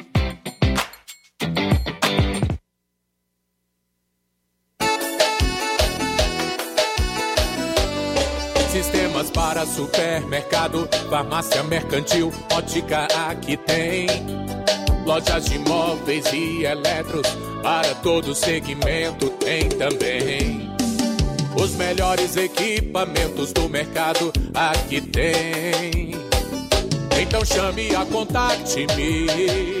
Supermercado, farmácia mercantil, ótica aqui tem. Lojas de móveis e eletros, para todo segmento tem também. Os melhores equipamentos do mercado aqui tem. Então chame a Contact-me,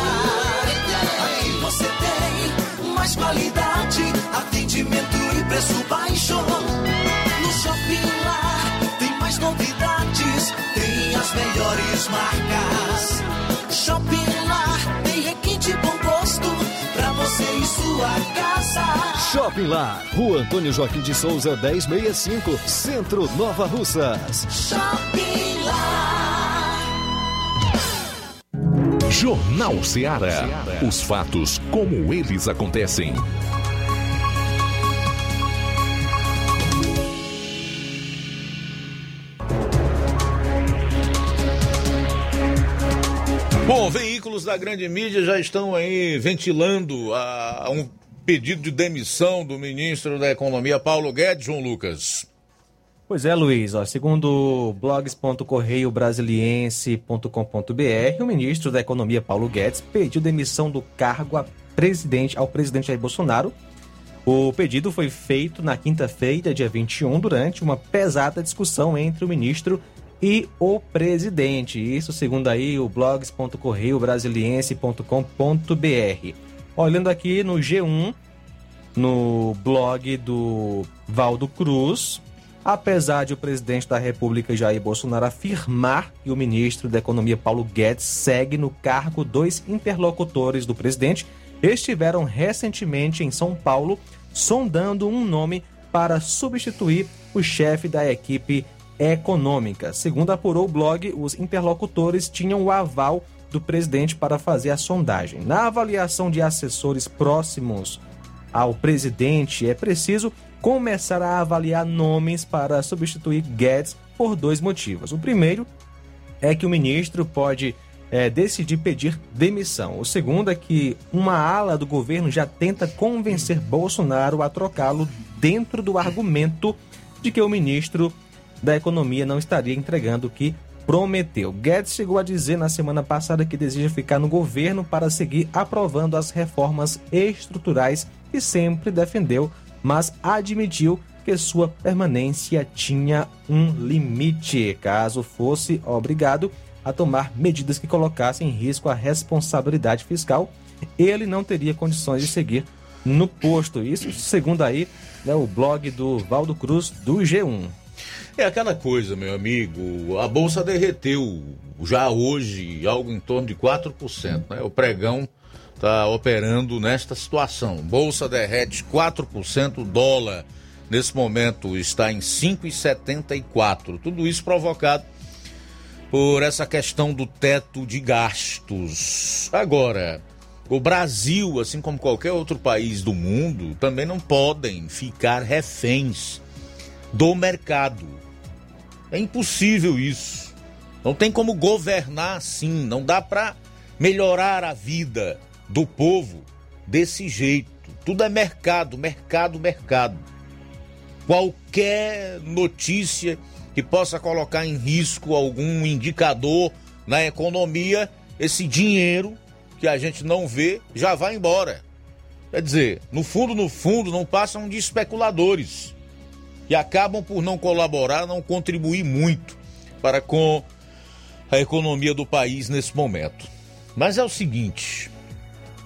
Mais qualidade, atendimento e preço baixo. No Shopping Lar tem mais novidades, tem as melhores marcas. Shopping Lar tem requinte bom gosto pra você e sua casa. Shopping Lar, Rua Antônio Joaquim de Souza, 1065, Centro Nova Russas. Shopping Lar. Jornal Ceará. Os fatos como eles acontecem. Bom, veículos da grande mídia já estão aí ventilando a, a um pedido de demissão do ministro da Economia, Paulo Guedes, João Lucas. Pois é, Luiz. Ó, segundo blogs.correiobrasiliense.com.br, o ministro da Economia, Paulo Guedes, pediu demissão do cargo a presidente, ao presidente Jair Bolsonaro. O pedido foi feito na quinta-feira, dia 21, durante uma pesada discussão entre o ministro e o presidente. Isso segundo aí o blogs.correiobrasiliense.com.br. Olhando aqui no G1, no blog do Valdo Cruz, apesar de o presidente da República Jair Bolsonaro afirmar que o ministro da Economia Paulo Guedes segue no cargo, dois interlocutores do presidente estiveram recentemente em São Paulo sondando um nome para substituir o chefe da equipe econômica. Segundo apurou o blog, os interlocutores tinham o aval do presidente para fazer a sondagem. Na avaliação de assessores próximos ao presidente, é preciso começar a avaliar nomes para substituir Guedes por dois motivos. O primeiro é que o ministro pode é, decidir pedir demissão. O segundo é que uma ala do governo já tenta convencer Bolsonaro a trocá-lo dentro do argumento de que o ministro da Economia não estaria entregando o que prometeu. Guedes chegou a dizer na semana passada que deseja ficar no governo para seguir aprovando as reformas estruturais que sempre defendeu, mas admitiu que sua permanência tinha um limite, caso fosse obrigado a tomar medidas que colocassem em risco a responsabilidade fiscal, ele não teria condições de seguir no posto. Isso segundo aí né, o blog do Valdo Cruz do G1. É aquela coisa, meu amigo, a bolsa derreteu já hoje algo em torno de 4%, né? O pregão está operando nesta situação. Bolsa derrete 4%, dólar nesse momento está em 5,74. Tudo isso provocado por essa questão do teto de gastos. Agora, o Brasil, assim como qualquer outro país do mundo, também não podem ficar reféns do mercado. É impossível isso. Não tem como governar assim, não dá para melhorar a vida do povo desse jeito. Tudo é mercado, mercado, mercado. Qualquer notícia que possa colocar em risco algum indicador na economia, esse dinheiro que a gente não vê já vai embora. Quer dizer, no fundo, no fundo, não passam de especuladores que acabam por não colaborar, não contribuir muito para com a economia do país nesse momento. Mas é o seguinte,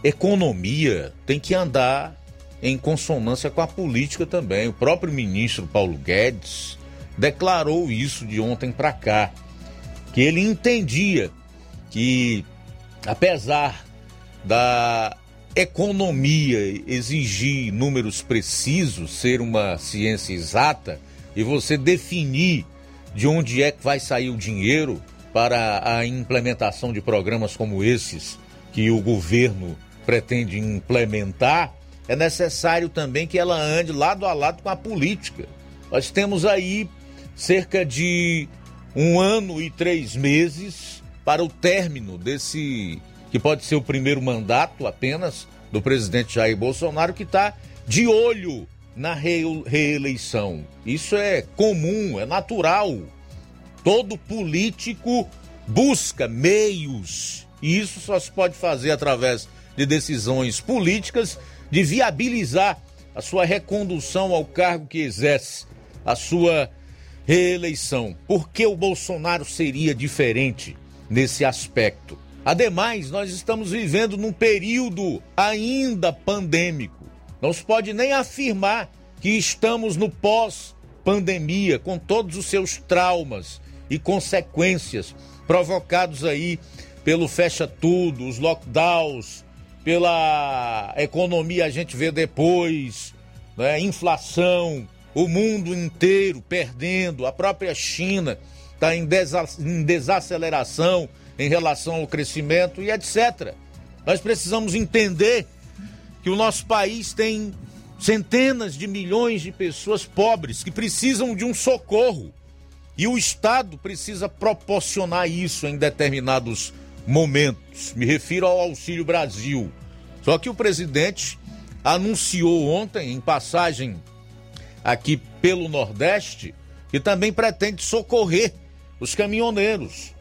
economia tem que andar em consonância com a política também. O próprio ministro Paulo Guedes declarou isso de ontem para cá, que ele entendia que apesar da economia exigir números precisos, ser uma ciência exata e você definir de onde é que vai sair o dinheiro para a implementação de programas como esses que o governo pretende implementar, é necessário também que ela ande lado a lado com a política. Nós temos aí cerca de um ano e três meses para o término desse que pode ser o primeiro mandato apenas do presidente Jair Bolsonaro, que está de olho na reeleição. Isso é comum, é natural. Todo político busca meios, e isso só se pode fazer através de decisões políticas de viabilizar a sua recondução ao cargo que exerce, a sua reeleição. Por que o Bolsonaro seria diferente nesse aspecto? Ademais, nós estamos vivendo num período ainda pandêmico. Não se pode nem afirmar que estamos no pós-pandemia, com todos os seus traumas e consequências provocados aí pelo fecha tudo, os lockdowns, pela economia a gente vê depois, né? inflação, o mundo inteiro perdendo, a própria China está em, desaceleração em relação ao crescimento e etc. Nós precisamos entender que o nosso país tem centenas de milhões de pessoas pobres que precisam de um socorro. E o Estado precisa proporcionar isso em determinados momentos. Me refiro ao Auxílio Brasil. Só que o presidente anunciou ontem, em passagem aqui pelo Nordeste, que também pretende socorrer os caminhoneiros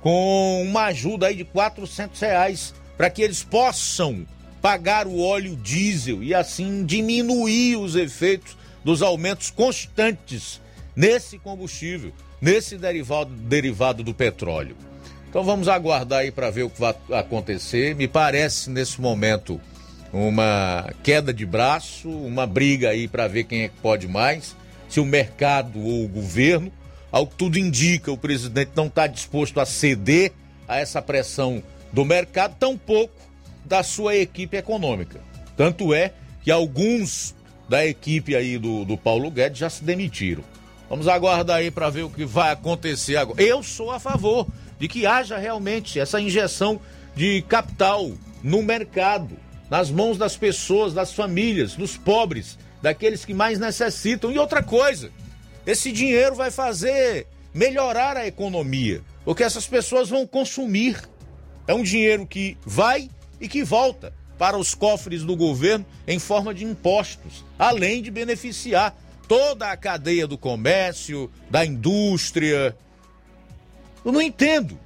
com uma ajuda aí de 400 reais para que eles possam pagar o óleo diesel e assim diminuir os efeitos dos aumentos constantes nesse combustível, nesse derivado, derivado do petróleo. Então vamos aguardar aí para ver o que vai acontecer. Me parece nesse momento uma queda de braço, uma briga aí para ver quem é que pode mais, se o mercado ou o governo. Ao que tudo indica, o presidente não está disposto a ceder a essa pressão do mercado, tampouco da sua equipe econômica. Tanto é que alguns da equipe aí do, do Paulo Guedes já se demitiram. Vamos aguardar aí para ver o que vai acontecer agora. Eu sou a favor de que haja realmente essa injeção de capital no mercado, nas mãos das pessoas, das famílias, dos pobres, daqueles que mais necessitam. E outra coisa, esse dinheiro vai fazer melhorar a economia, porque essas pessoas vão consumir. É um dinheiro que vai e que volta para os cofres do governo em forma de impostos, além de beneficiar toda a cadeia do comércio, da indústria. Eu não entendo.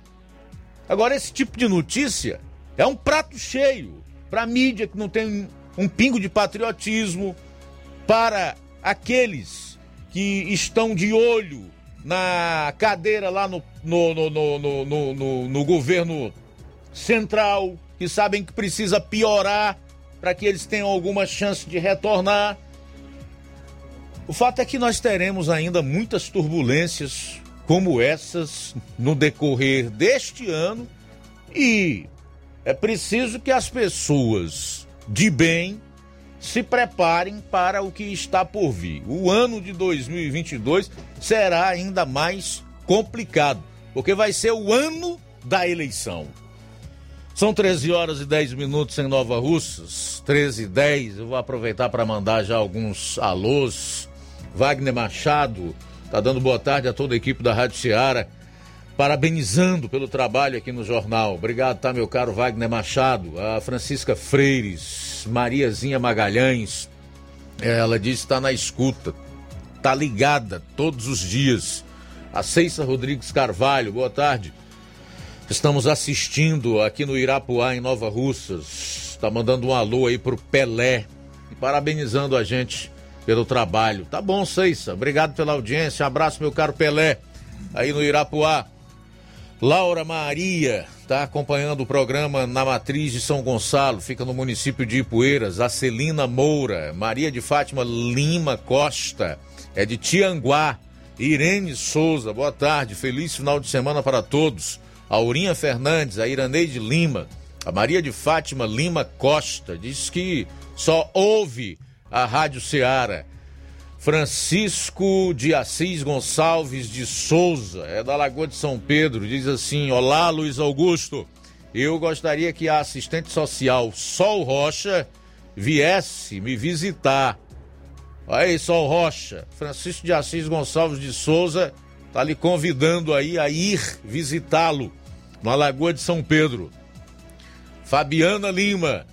Agora, esse tipo de notícia é um prato cheio para a mídia que não tem um pingo de patriotismo, para aqueles que estão de olho na cadeira lá no, no, no, no, no, no, no governo central, que sabem que precisa piorar para que eles tenham alguma chance de retornar. O fato é que nós teremos ainda muitas turbulências como essas no decorrer deste ano e é preciso que as pessoas de bem se preparem para o que está por vir. O ano de 2022 será ainda mais complicado, porque vai ser o ano da eleição. São 13 horas e 10 minutos em Nova Russas, 13 e 10. Eu vou aproveitar para mandar já alguns alôs Wagner Machado tá dando boa tarde a toda a equipe da Rádio Ceará, parabenizando pelo trabalho aqui no jornal. Obrigado, tá, meu caro Wagner Machado, a Francisca Freires, Mariazinha Magalhães, ela disse que está na escuta, tá ligada todos os dias. A Ceissa Rodrigues Carvalho, boa tarde. Estamos assistindo aqui no Irapuá, em Nova Russas. Está mandando um alô aí pro Pelé e parabenizando a gente pelo trabalho. Tá bom, Ceissa. Obrigado pela audiência. Abraço, meu caro Pelé, aí no Irapuá. Laura Maria está acompanhando o programa na Matriz de São Gonçalo, fica no município de Ipueiras. A Celina Moura, Maria de Fátima Lima Costa, é de Tianguá. Irene Souza, boa tarde, feliz final de semana para todos. Aurinha Fernandes, a Iraneide Lima, a Maria de Fátima Lima Costa, diz que só ouve a Rádio Ceará. Francisco de Assis Gonçalves de Souza, é da Lagoa de São Pedro, diz assim: Olá, Luiz Augusto. Eu gostaria que a assistente social Sol Rocha viesse me visitar. Aí, Sol Rocha, Francisco de Assis Gonçalves de Souza tá lhe convidando aí a ir visitá-lo na Lagoa de São Pedro. Fabiana Lima,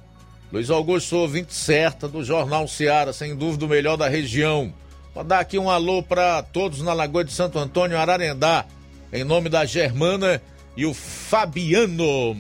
Luiz Augusto, ouvinte certa do Jornal Seara, sem dúvida o melhor da região. Vou dar aqui um alô para todos na Lagoa de Santo Antônio, Ararendá, em nome da Germana e o Fabiano.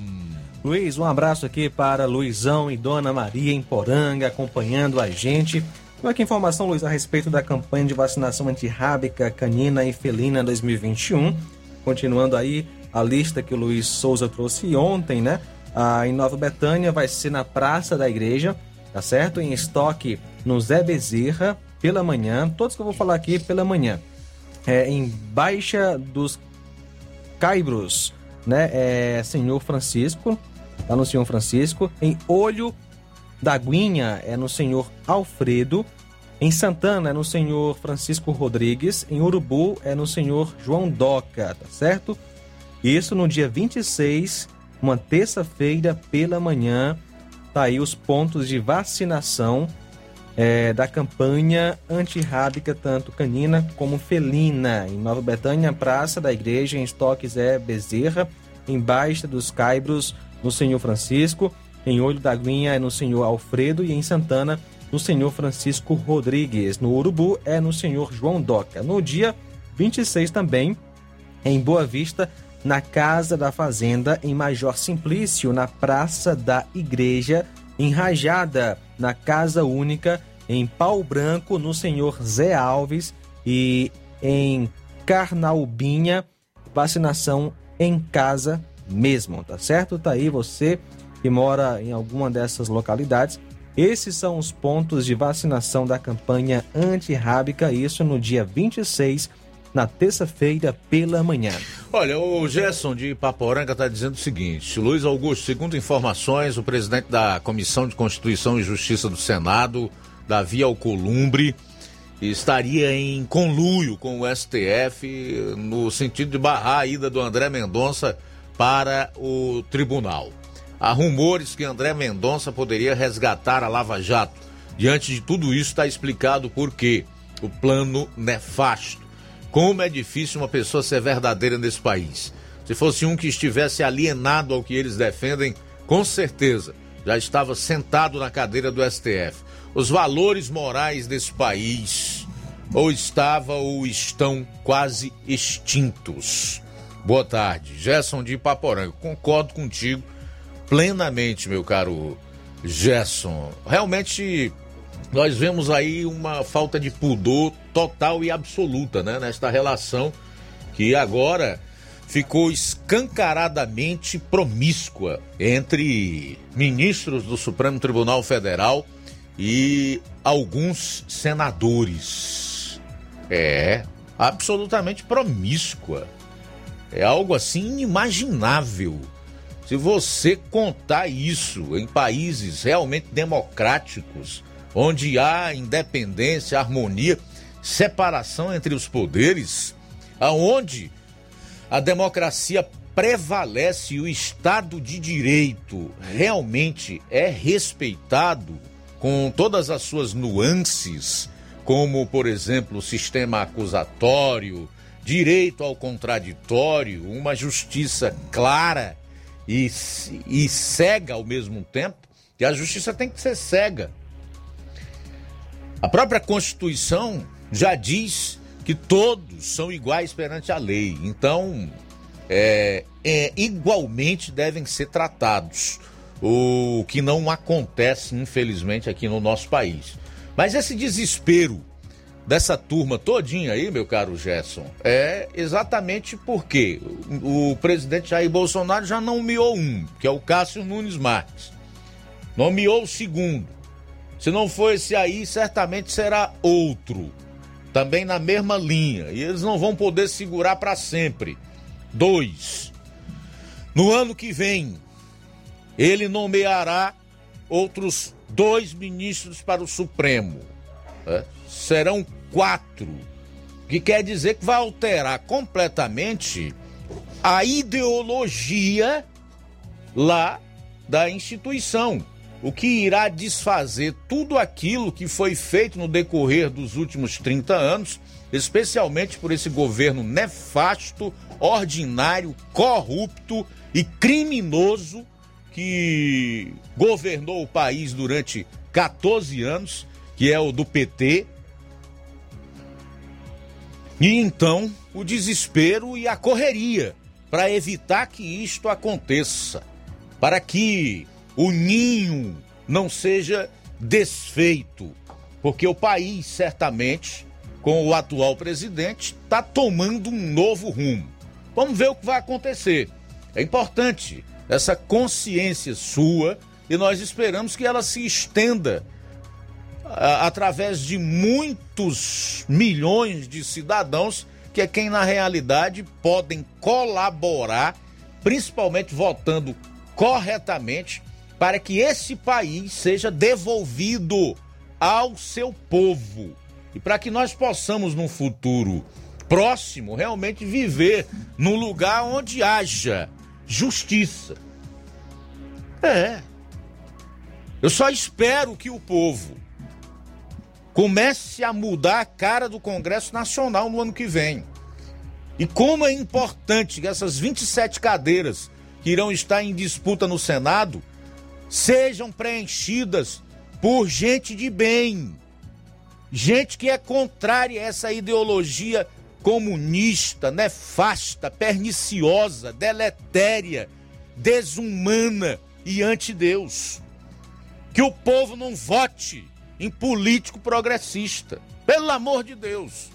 Luiz, um abraço aqui para Luizão e Dona Maria em Poranga, acompanhando a gente. Qual é a informação, Luiz, a respeito da campanha de vacinação antirrábica canina e felina 2021? Continuando aí a lista que o Luiz Souza trouxe ontem, né? Ah, em Nova Betânia vai ser na Praça da Igreja, tá certo? Em estoque no Zé Bezerra, pela manhã. Todos que eu vou falar aqui pela manhã. É, em Baixa dos Caibros, né? É Senhor Francisco, tá no Senhor Francisco. Em Olho da Guinha é no Senhor Alfredo. Em Santana é no Senhor Francisco Rodrigues. Em Urubu é no Senhor João Doca, tá certo? Isso no dia 26 uma terça-feira pela manhã. Tá aí os pontos de vacinação é, da campanha antirrábica, tanto canina como felina. Em Nova Betânia, Praça da Igreja, em Estoques é Bezerra, em Baixa dos Caibros, no Senhor Francisco, em Olho da Aguinha é no Senhor Alfredo e em Santana, no Senhor Francisco Rodrigues. No Urubu é no Senhor João Doca. No dia 26 também, em Boa Vista, na Casa da Fazenda, em Major Simplício, na Praça da Igreja, em Rajada, na Casa Única, em Pau Branco, no Senhor Zé Alves e em Carnaubinha, vacinação em casa mesmo, tá certo? Tá aí você que mora em alguma dessas localidades. Esses são os pontos de vacinação da campanha antirrábica, isso no dia 26 na terça-feira pela manhã. Olha, o Gerson de Paporanga está dizendo o seguinte: Luiz Augusto, segundo informações, o presidente da Comissão de Constituição e Justiça do Senado Davi Alcolumbre, estaria em conluio com o STF no sentido de barrar a ida do André Mendonça para o tribunal. Há rumores que André Mendonça poderia resgatar a Lava Jato. Diante de tudo isso, está explicado por quê. O plano nefasto. Como é difícil uma pessoa ser verdadeira nesse país. Se fosse um que estivesse alienado ao que eles defendem, com certeza já estava sentado na cadeira do STF. Os valores morais desse país ou estavam ou estão quase extintos. Boa tarde, Gerson de Ipaporanga. Concordo contigo plenamente, meu caro Gerson. Realmente nós vemos aí uma falta de pudor total e absoluta, né, nesta relação que agora ficou escancaradamente promíscua entre ministros do Supremo Tribunal Federal e alguns senadores. É, absolutamente promíscua. É algo assim inimaginável. Se você contar isso em países realmente democráticos, onde há independência, harmonia, separação entre os poderes, aonde a democracia prevalece e o Estado de Direito realmente é respeitado com todas as suas nuances, como, por exemplo, o sistema acusatório, direito ao contraditório, uma justiça clara e, e cega ao mesmo tempo, que a justiça tem que ser cega. A própria Constituição já diz que todos são iguais perante a lei. Então, é, é, igualmente devem ser tratados. O que não acontece, infelizmente, aqui no nosso país. Mas esse desespero dessa turma todinha aí, meu caro Gerson, é exatamente porque o, o presidente Jair Bolsonaro já nomeou um, que é o Cássio Nunes Marques. Nomeou o segundo. Se não for esse aí, certamente será outro também na mesma linha. E eles não vão poder segurar para sempre. Dois. No ano que vem, ele nomeará outros dois ministros para o Supremo. Né? Serão quatro. Que quer dizer que vai alterar completamente a ideologia lá da instituição o que irá desfazer tudo aquilo que foi feito no decorrer dos últimos 30 anos, especialmente por esse governo nefasto, ordinário, corrupto e criminoso que governou o país durante 14 anos, que é o do PT. E então o desespero e a correria para evitar que isto aconteça, para que o ninho não seja desfeito, porque o país certamente, com o atual presidente, está tomando um novo rumo. Vamos ver o que vai acontecer. É importante essa consciência sua e nós esperamos que ela se estenda a, através de muitos milhões de cidadãos que é quem na realidade podem colaborar, principalmente votando corretamente para que esse país seja devolvido ao seu povo e para que nós possamos, num futuro próximo, realmente viver num lugar onde haja justiça. É. Eu só espero que o povo comece a mudar a cara do Congresso Nacional no ano que vem. E como é importante que essas 27 cadeiras que irão estar em disputa no Senado sejam preenchidas por gente de bem, gente que é contrária a essa ideologia comunista, nefasta, perniciosa, deletéria, desumana e anti-Deus. Que o povo não vote em político progressista, pelo amor de Deus.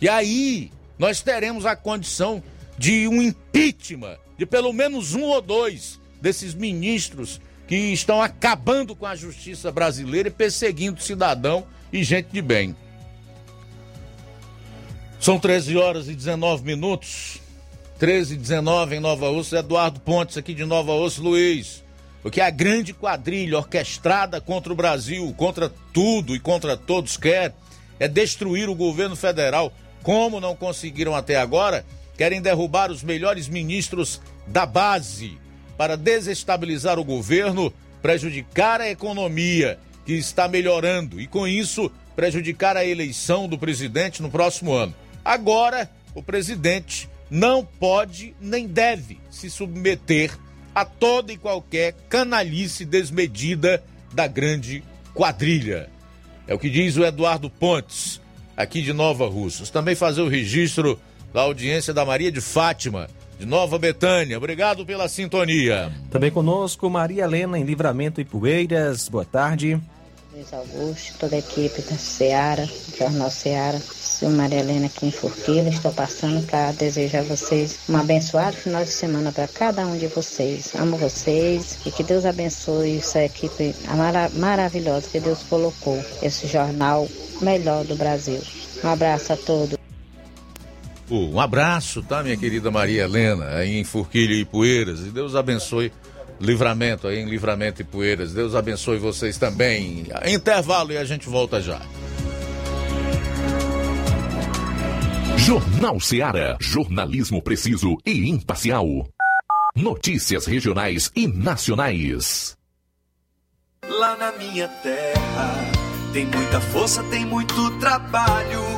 E aí nós teremos a condição de um impeachment de pelo menos um ou dois desses ministros que estão acabando com a justiça brasileira e perseguindo cidadão e gente de bem. São 13 horas e 19 minutos. 13 e 19 em Nova Osso. Eduardo Pontes aqui de Nova Osso. Luiz, porque a grande quadrilha orquestrada contra o Brasil, contra tudo e contra todos quer é destruir o governo federal. Como não conseguiram até agora, querem derrubar os melhores ministros da base para desestabilizar o governo, prejudicar a economia, que está melhorando, e com isso prejudicar a eleição do presidente no próximo ano. Agora, o presidente não pode nem deve se submeter a toda e qualquer canalice desmedida da grande quadrilha. É o que diz o Eduardo Pontes, aqui de Nova Russas. Também fazer o registro da audiência da Maria de Fátima, de Nova Betânia. Obrigado pela sintonia. Também conosco Maria Helena em Livramento e Poeiras. Boa tarde. Luiz Augusto, toda a equipe da Seara, Jornal Seara. Sou Maria Helena aqui em Forquilha. Estou passando para desejar a vocês um abençoado final de semana para cada um de vocês. Amo vocês e que Deus abençoe essa equipe mara maravilhosa que Deus colocou. Esse jornal melhor do Brasil. Um abraço a todos. Um abraço, tá, minha querida Maria Helena, aí em Forquilha e Poeiras. E Deus abençoe Livramento aí em Livramento e Poeiras. Deus abençoe vocês também. Intervalo e a gente volta já. Jornal Seara. Jornalismo preciso e imparcial. Notícias regionais e nacionais. Lá na minha terra tem muita força, tem muito trabalho.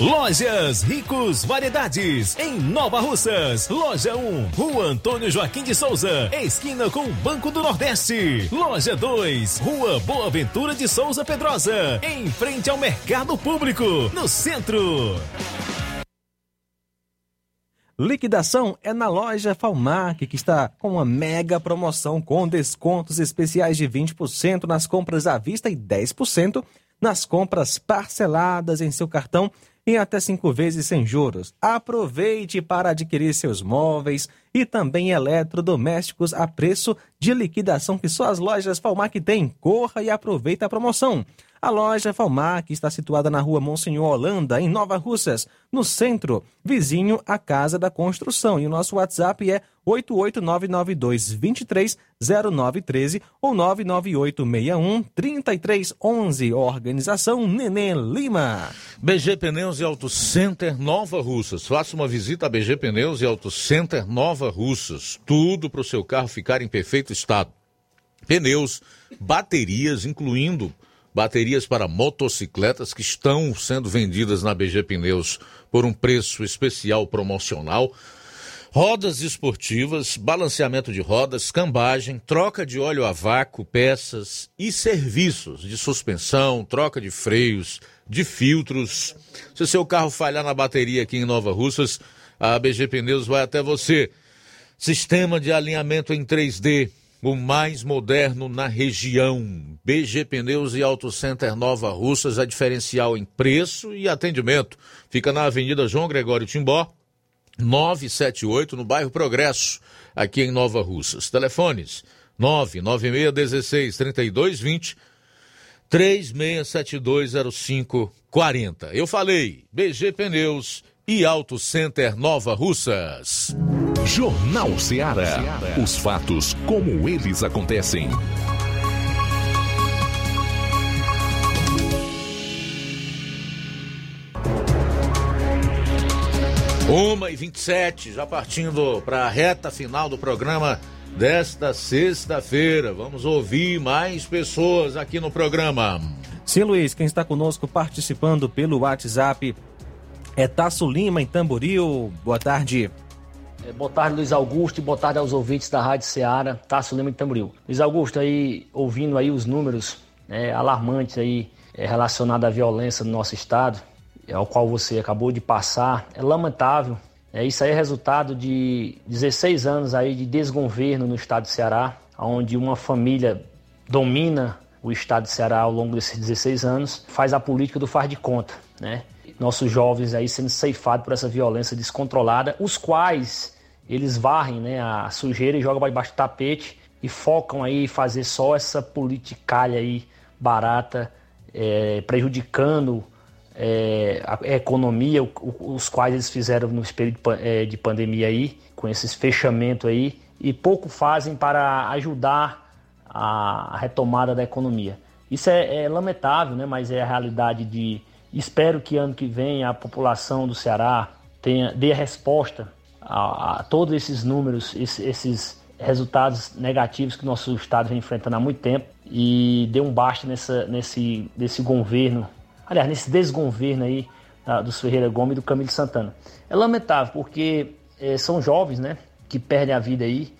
Lojas Ricos Variedades, em Nova Russas. Loja 1, Rua Antônio Joaquim de Souza, esquina com o Banco do Nordeste. Loja 2, Rua Boa Ventura de Souza Pedrosa, em frente ao Mercado Público, no centro. Liquidação é na loja Falmac, que está com uma mega promoção com descontos especiais de 20% nas compras à vista e 10% nas compras parceladas em seu cartão em até cinco vezes sem juros. Aproveite para adquirir seus móveis e também eletrodomésticos a preço de liquidação que só as lojas Falmac têm. Corra e aproveita a promoção. A loja Falmac está situada na rua Monsenhor Holanda, em Nova Russas, no centro, vizinho à Casa da Construção. E o nosso WhatsApp é 88992230913 ou 998613311. Organização Nenê Lima. BG Pneus e Auto Center Nova Russas. Faça uma visita a BG Pneus e Auto Center Nova Russas. Tudo para o seu carro ficar em perfeito estado. Pneus, baterias, incluindo baterias para motocicletas que estão sendo vendidas na BG Pneus por um preço especial promocional. Rodas esportivas, balanceamento de rodas, cambagem, troca de óleo a vácuo, peças e serviços de suspensão, troca de freios, de filtros. Se seu carro falhar na bateria aqui em Nova Russas, a BG Pneus vai até você. Sistema de alinhamento em 3D, o mais moderno na região. BG Pneus e Auto Center Nova Russas é diferencial em preço e atendimento. Fica na Avenida João Gregório Timbó, 978, no bairro Progresso, aqui em Nova Russas. Telefones 99616 3220 36720540. Eu falei, BG Pneus e Auto Center Nova Russas. Jornal Ceará. Os fatos como eles acontecem. Uma e 27, já partindo para a reta final do programa desta sexta-feira. Vamos ouvir mais pessoas aqui no programa. Sim, Luiz, quem está conosco participando pelo WhatsApp é Tasso Lima, em Tamboril. Boa tarde. É, boa tarde, Luiz Augusto, e boa tarde aos ouvintes da Rádio Ceará, Tasso Lima, em Tamboril. Luiz Augusto, aí, ouvindo aí os números né, alarmantes aí é, relacionados à violência no nosso estado, ao qual você acabou de passar, é lamentável. É, isso aí é resultado de 16 anos aí de desgoverno no estado de Ceará, onde uma família domina o estado de Ceará ao longo desses 16 anos, faz a política do faz de conta, né? Nossos jovens aí sendo ceifados por essa violência descontrolada, os quais eles varrem né, a sujeira e jogam para debaixo do tapete e focam aí fazer só essa politicalha aí barata, é, prejudicando é, a economia, os quais eles fizeram no período é, de pandemia aí, com esses fechamentos aí, e pouco fazem para ajudar a retomada da economia. Isso é, é lamentável, né? mas é a realidade de. Espero que ano que vem a população do Ceará tenha, dê a resposta a, a todos esses números, esses, esses resultados negativos que nosso estado vem enfrentando há muito tempo e dê um basta nessa, nesse, nesse governo aliás, nesse desgoverno aí da, dos Ferreira Gomes e do Camilo Santana. É lamentável, porque é, são jovens, né, que perdem a vida aí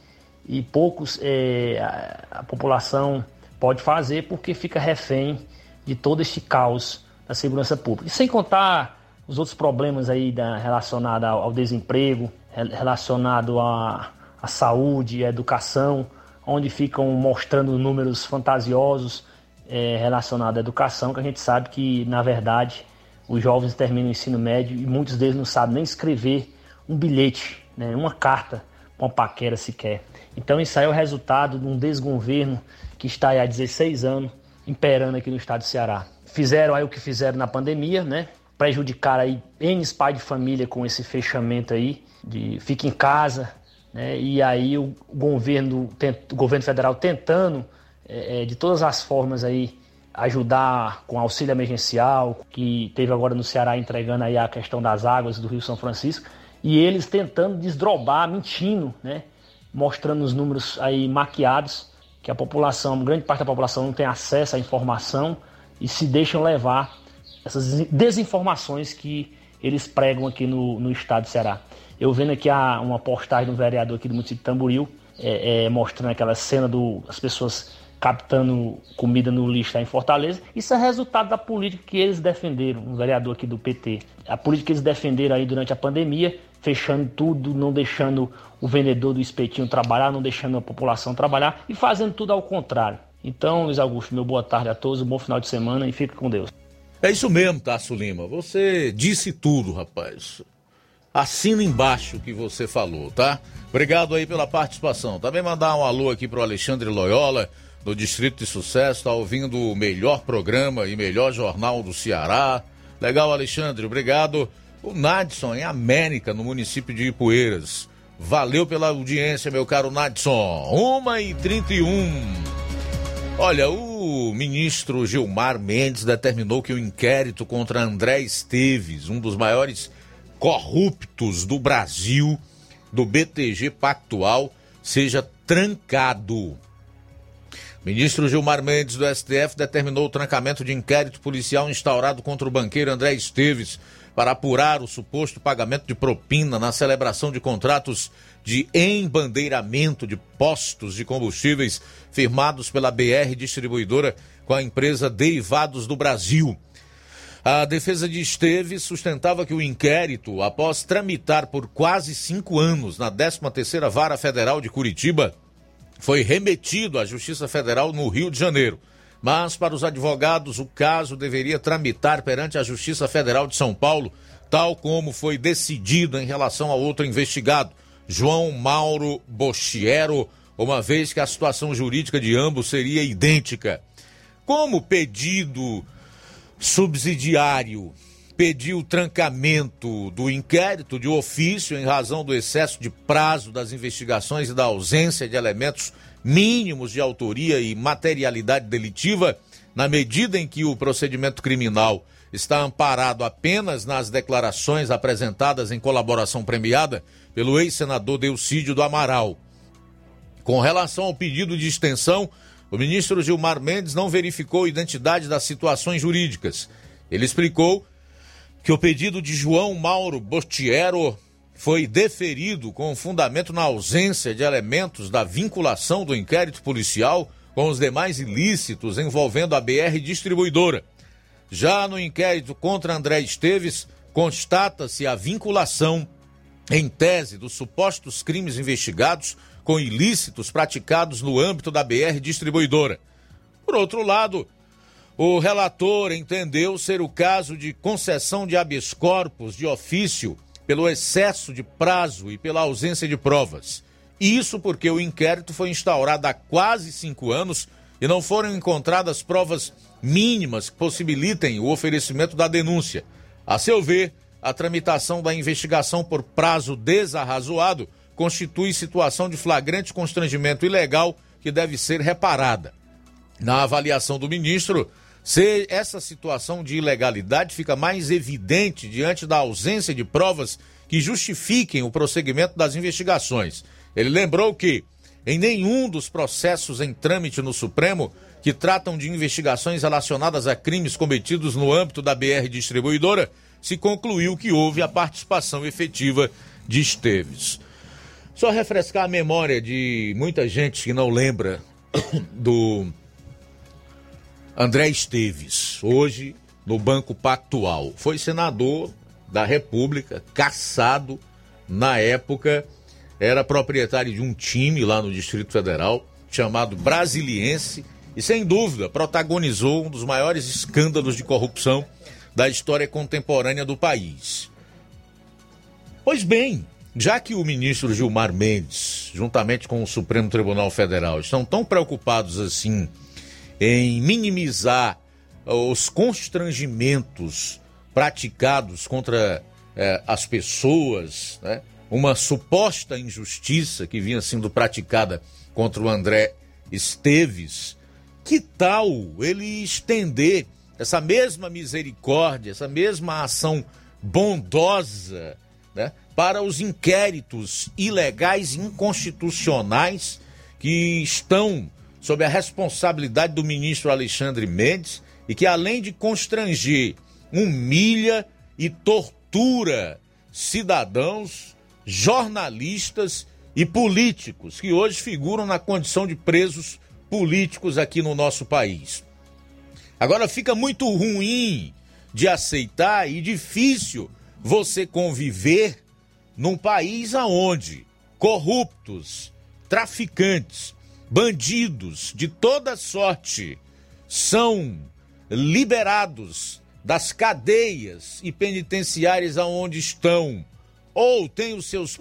e poucos é, a, a, população pode fazer porque fica refém de todo este caos da segurança pública. E sem contar os outros problemas aí relacionados ao, ao desemprego, relacionado à, à saúde, à educação, onde ficam mostrando números fantasiosos é, relacionado à educação, que a gente sabe que, na verdade, os jovens terminam o ensino médio e muitos deles não sabem nem escrever um bilhete, né, uma carta uma paquera sequer. Então isso aí é o resultado de um desgoverno que está há 16 anos imperando aqui no estado do Ceará. Fizeram aí o que fizeram na pandemia, né? Prejudicar aí N pais de família com esse fechamento aí, de fica em casa, né? E aí o governo, o governo federal tentando é, é, de todas as formas aí ajudar com auxílio emergencial, que teve agora no Ceará entregando aí a questão das águas do Rio São Francisco, e eles tentando desdrobar, mentindo, né? Mostrando os números aí maquiados, que a população, grande parte da população não tem acesso à informação e se deixam levar essas desinformações que eles pregam aqui no, no estado do Ceará. Eu vendo aqui a, uma postagem do vereador aqui do município de Tamboril, é, é, mostrando aquela cena das pessoas captando comida no lixo lá em Fortaleza. Isso é resultado da política que eles defenderam, um vereador aqui do PT. A política que eles defenderam aí durante a pandemia, fechando tudo, não deixando o vendedor do espetinho trabalhar, não deixando a população trabalhar e fazendo tudo ao contrário. Então, Luiz Augusto, meu boa tarde a todos, um bom final de semana e fique com Deus. É isso mesmo, Tasso Lima. Você disse tudo, rapaz assina embaixo o que você falou, tá? Obrigado aí pela participação. Também mandar um alô aqui pro Alexandre Loyola, do Distrito de Sucesso, tá ouvindo o melhor programa e melhor jornal do Ceará. Legal, Alexandre, obrigado. O Nadson em América, no município de Ipueiras. Valeu pela audiência, meu caro Nadson. 1 e 31 Olha, o ministro Gilmar Mendes determinou que o inquérito contra André Esteves, um dos maiores corruptos do Brasil, do BTG Pactual, seja trancado. Ministro Gilmar Mendes do STF determinou o trancamento de inquérito policial instaurado contra o banqueiro André Esteves para apurar o suposto pagamento de propina na celebração de contratos de embandeiramento de postos de combustíveis firmados pela BR Distribuidora com a empresa Derivados do Brasil. A defesa de Esteves sustentava que o inquérito, após tramitar por quase cinco anos na 13ª Vara Federal de Curitiba, foi remetido à Justiça Federal no Rio de Janeiro. Mas, para os advogados, o caso deveria tramitar perante a Justiça Federal de São Paulo, tal como foi decidido em relação ao outro investigado, João Mauro Bochiero, uma vez que a situação jurídica de ambos seria idêntica. Como pedido subsidiário pediu o trancamento do inquérito de ofício em razão do excesso de prazo das investigações e da ausência de elementos mínimos de autoria e materialidade delitiva, na medida em que o procedimento criminal está amparado apenas nas declarações apresentadas em colaboração premiada pelo ex-senador Delcídio do Amaral. Com relação ao pedido de extensão, o ministro Gilmar Mendes não verificou a identidade das situações jurídicas. Ele explicou que o pedido de João Mauro Bostiero foi deferido com fundamento na ausência de elementos da vinculação do inquérito policial com os demais ilícitos envolvendo a BR distribuidora. Já no inquérito contra André Esteves, constata-se a vinculação em tese dos supostos crimes investigados com ilícitos praticados no âmbito da BR distribuidora. Por outro lado, o relator entendeu ser o caso de concessão de habeas corpus de ofício pelo excesso de prazo e pela ausência de provas. Isso porque o inquérito foi instaurado há quase cinco anos e não foram encontradas provas mínimas que possibilitem o oferecimento da denúncia. A seu ver, a tramitação da investigação por prazo desarrazoado constitui situação de flagrante constrangimento ilegal que deve ser reparada. Na avaliação do ministro, se essa situação de ilegalidade fica mais evidente diante da ausência de provas que justifiquem o prosseguimento das investigações. Ele lembrou que, em nenhum dos processos em trâmite no Supremo que tratam de investigações relacionadas a crimes cometidos no âmbito da BR distribuidora, se concluiu que houve a participação efetiva de Esteves. Só refrescar a memória de muita gente que não lembra do André Esteves, hoje no Banco Pactual. Foi senador da República, caçado na época, era proprietário de um time lá no Distrito Federal chamado Brasiliense e sem dúvida protagonizou um dos maiores escândalos de corrupção da história contemporânea do país. Pois bem, já que o ministro Gilmar Mendes, juntamente com o Supremo Tribunal Federal, estão tão preocupados assim em minimizar os constrangimentos praticados contra eh, as pessoas, né? uma suposta injustiça que vinha sendo praticada contra o André Esteves, que tal ele estender essa mesma misericórdia, essa mesma ação bondosa, né, para os inquéritos ilegais e inconstitucionais que estão sob a responsabilidade do ministro Alexandre Mendes e que, além de constranger, humilha e tortura cidadãos, jornalistas e políticos que hoje figuram na condição de presos políticos aqui no nosso país. Agora fica muito ruim de aceitar e difícil você conviver num país aonde corruptos, traficantes, bandidos de toda sorte são liberados das cadeias e penitenciárias aonde estão ou têm os seus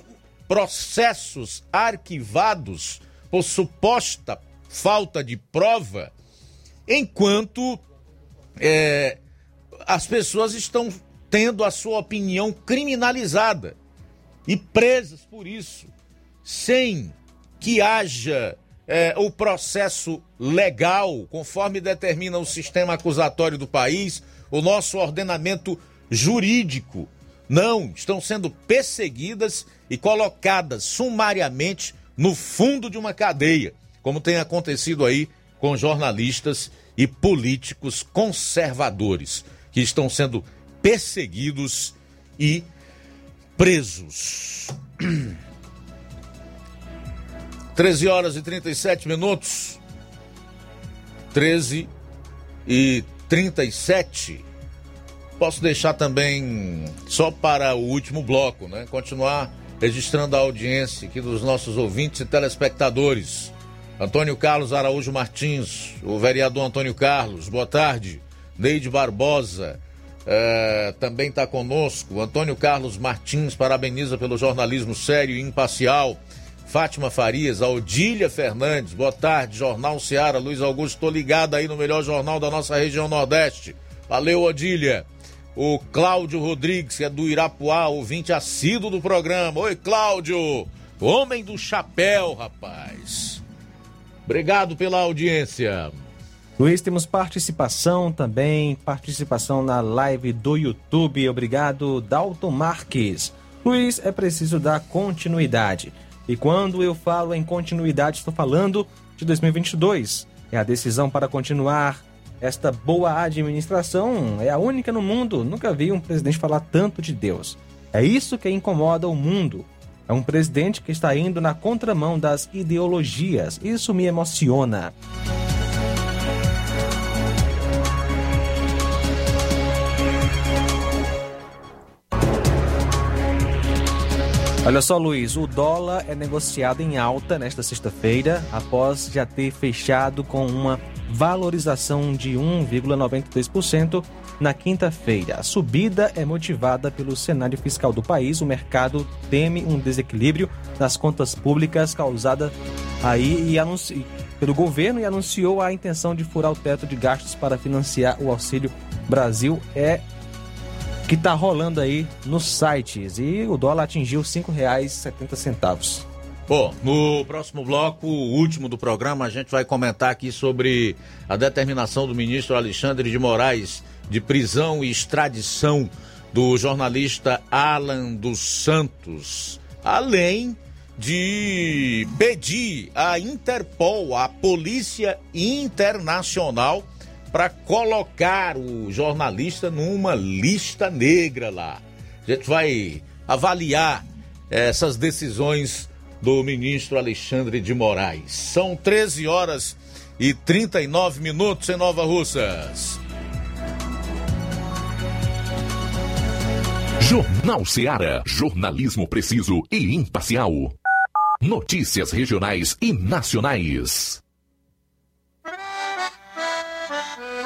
processos arquivados por suposta falta de prova, enquanto é, as pessoas estão tendo a sua opinião criminalizada e presas por isso, sem que haja é, o processo legal, conforme determina o sistema acusatório do país, o nosso ordenamento jurídico. Não, estão sendo perseguidas e colocadas sumariamente no fundo de uma cadeia, como tem acontecido aí com jornalistas e políticos conservadores que estão sendo perseguidos e presos. 13 horas e 37 minutos. 13 e 37. Posso deixar também só para o último bloco, né? Continuar registrando a audiência aqui dos nossos ouvintes e telespectadores. Antônio Carlos Araújo Martins, o vereador Antônio Carlos, boa tarde. Neide Barbosa, é, também está conosco. Antônio Carlos Martins parabeniza pelo jornalismo sério e imparcial. Fátima Farias, Odília Fernandes, boa tarde, Jornal Seara, Luiz Augusto, estou ligado aí no melhor jornal da nossa região Nordeste. Valeu, Odília. O Cláudio Rodrigues, que é do Irapuá, ouvinte assíduo do programa. Oi, Cláudio, homem do chapéu, rapaz. Obrigado pela audiência. Luiz, temos participação também, participação na live do YouTube. Obrigado, Dalton Marques. Luiz, é preciso dar continuidade. E quando eu falo em continuidade, estou falando de 2022. É a decisão para continuar esta boa administração. É a única no mundo. Nunca vi um presidente falar tanto de Deus. É isso que incomoda o mundo. É um presidente que está indo na contramão das ideologias. Isso me emociona. Olha só, Luiz, o dólar é negociado em alta nesta sexta-feira, após já ter fechado com uma valorização de 1,92% na quinta-feira. A subida é motivada pelo cenário fiscal do país. O mercado teme um desequilíbrio nas contas públicas causada aí e pelo governo e anunciou a intenção de furar o teto de gastos para financiar o Auxílio Brasil. É que está rolando aí nos sites e o dólar atingiu R$ 5,70. Bom, no próximo bloco, o último do programa, a gente vai comentar aqui sobre a determinação do ministro Alexandre de Moraes de prisão e extradição do jornalista Alan dos Santos, além de pedir à Interpol, a Polícia Internacional, para colocar o jornalista numa lista negra lá. A gente vai avaliar essas decisões do ministro Alexandre de Moraes. São 13 horas e 39 minutos em Nova Russas. Jornal Seara. Jornalismo preciso e imparcial. Notícias regionais e nacionais.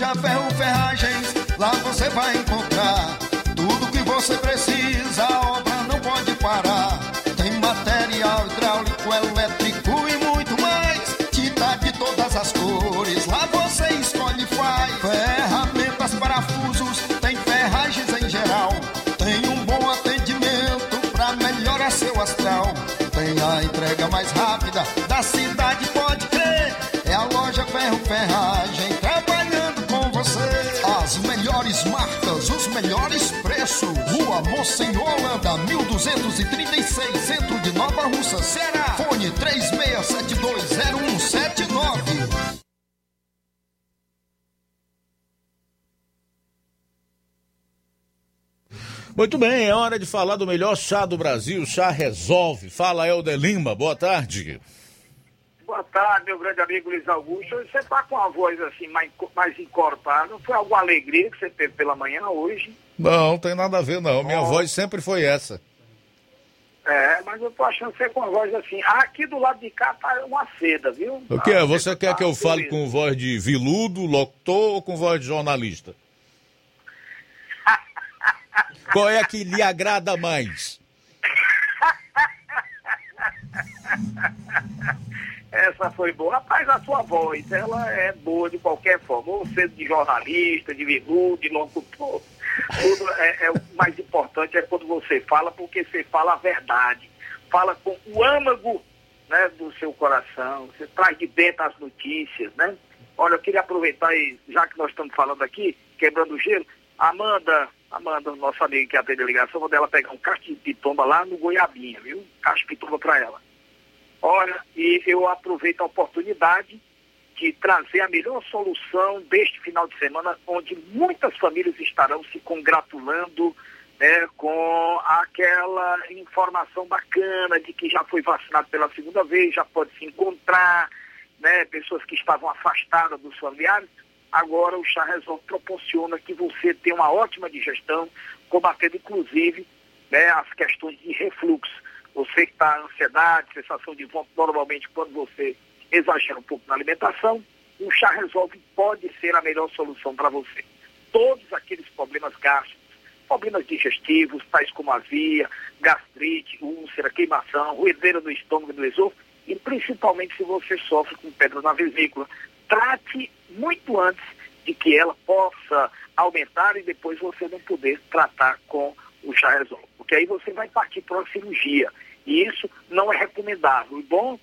Loja Ferro Ferragens, lá Rua Monsenhor Holanda, 1236, centro de Nova Russa, Ceará. Fone 36720179. Muito bem, é hora de falar do melhor chá do Brasil, Chá Resolve. Fala, Helder Lima, boa tarde. Boa tarde, meu grande amigo Luiz Augusto. Você está com a voz assim mais, mais encorpada. Foi alguma alegria que você teve pela manhã hoje? Não, tem nada a ver não, minha voz sempre foi essa. É, mas eu tô achando você com a voz assim. Aqui do lado de cá tá uma seda, viu? O que é? Você quer tá que eu fale com voz de viludo, locutor ou com voz de jornalista? Qual é que lhe agrada mais? Essa foi boa. Rapaz, a sua voz, ela é boa de qualquer forma. Ou seja, de jornalista, de vilu, de locutor. Tudo é, é o mais importante é quando você fala, porque você fala a verdade. Fala com o âmago né, do seu coração. Você traz de dentro as notícias, né? Olha, eu queria aproveitar, e, já que nós estamos falando aqui, quebrando o gelo, Amanda, Amanda, nossa amiga que atende a ligação, vou dela pegar um cacho de pitomba lá no Goiabinha, viu? Cacho de pitomba para ela. Olha, e eu aproveito a oportunidade de trazer a melhor solução deste final de semana, onde muitas famílias estarão se congratulando né, com aquela informação bacana de que já foi vacinado pela segunda vez, já pode se encontrar, né, pessoas que estavam afastadas dos familiares. Agora o Chá Resolve proporciona que você tenha uma ótima digestão, combatendo inclusive né, as questões de refluxo. Você que está ansiedade, sensação de vômito, normalmente quando você exagera um pouco na alimentação, o chá resolve pode ser a melhor solução para você. Todos aqueles problemas gástricos, problemas digestivos, tais como azia, gastrite, úlcera, queimação, ruedeira do estômago e do esôfago, e principalmente se você sofre com pedra na vesícula. Trate muito antes de que ela possa aumentar e depois você não poder tratar com o chá resolve. Porque aí você vai partir para uma cirurgia. E isso não é recomendável. O bom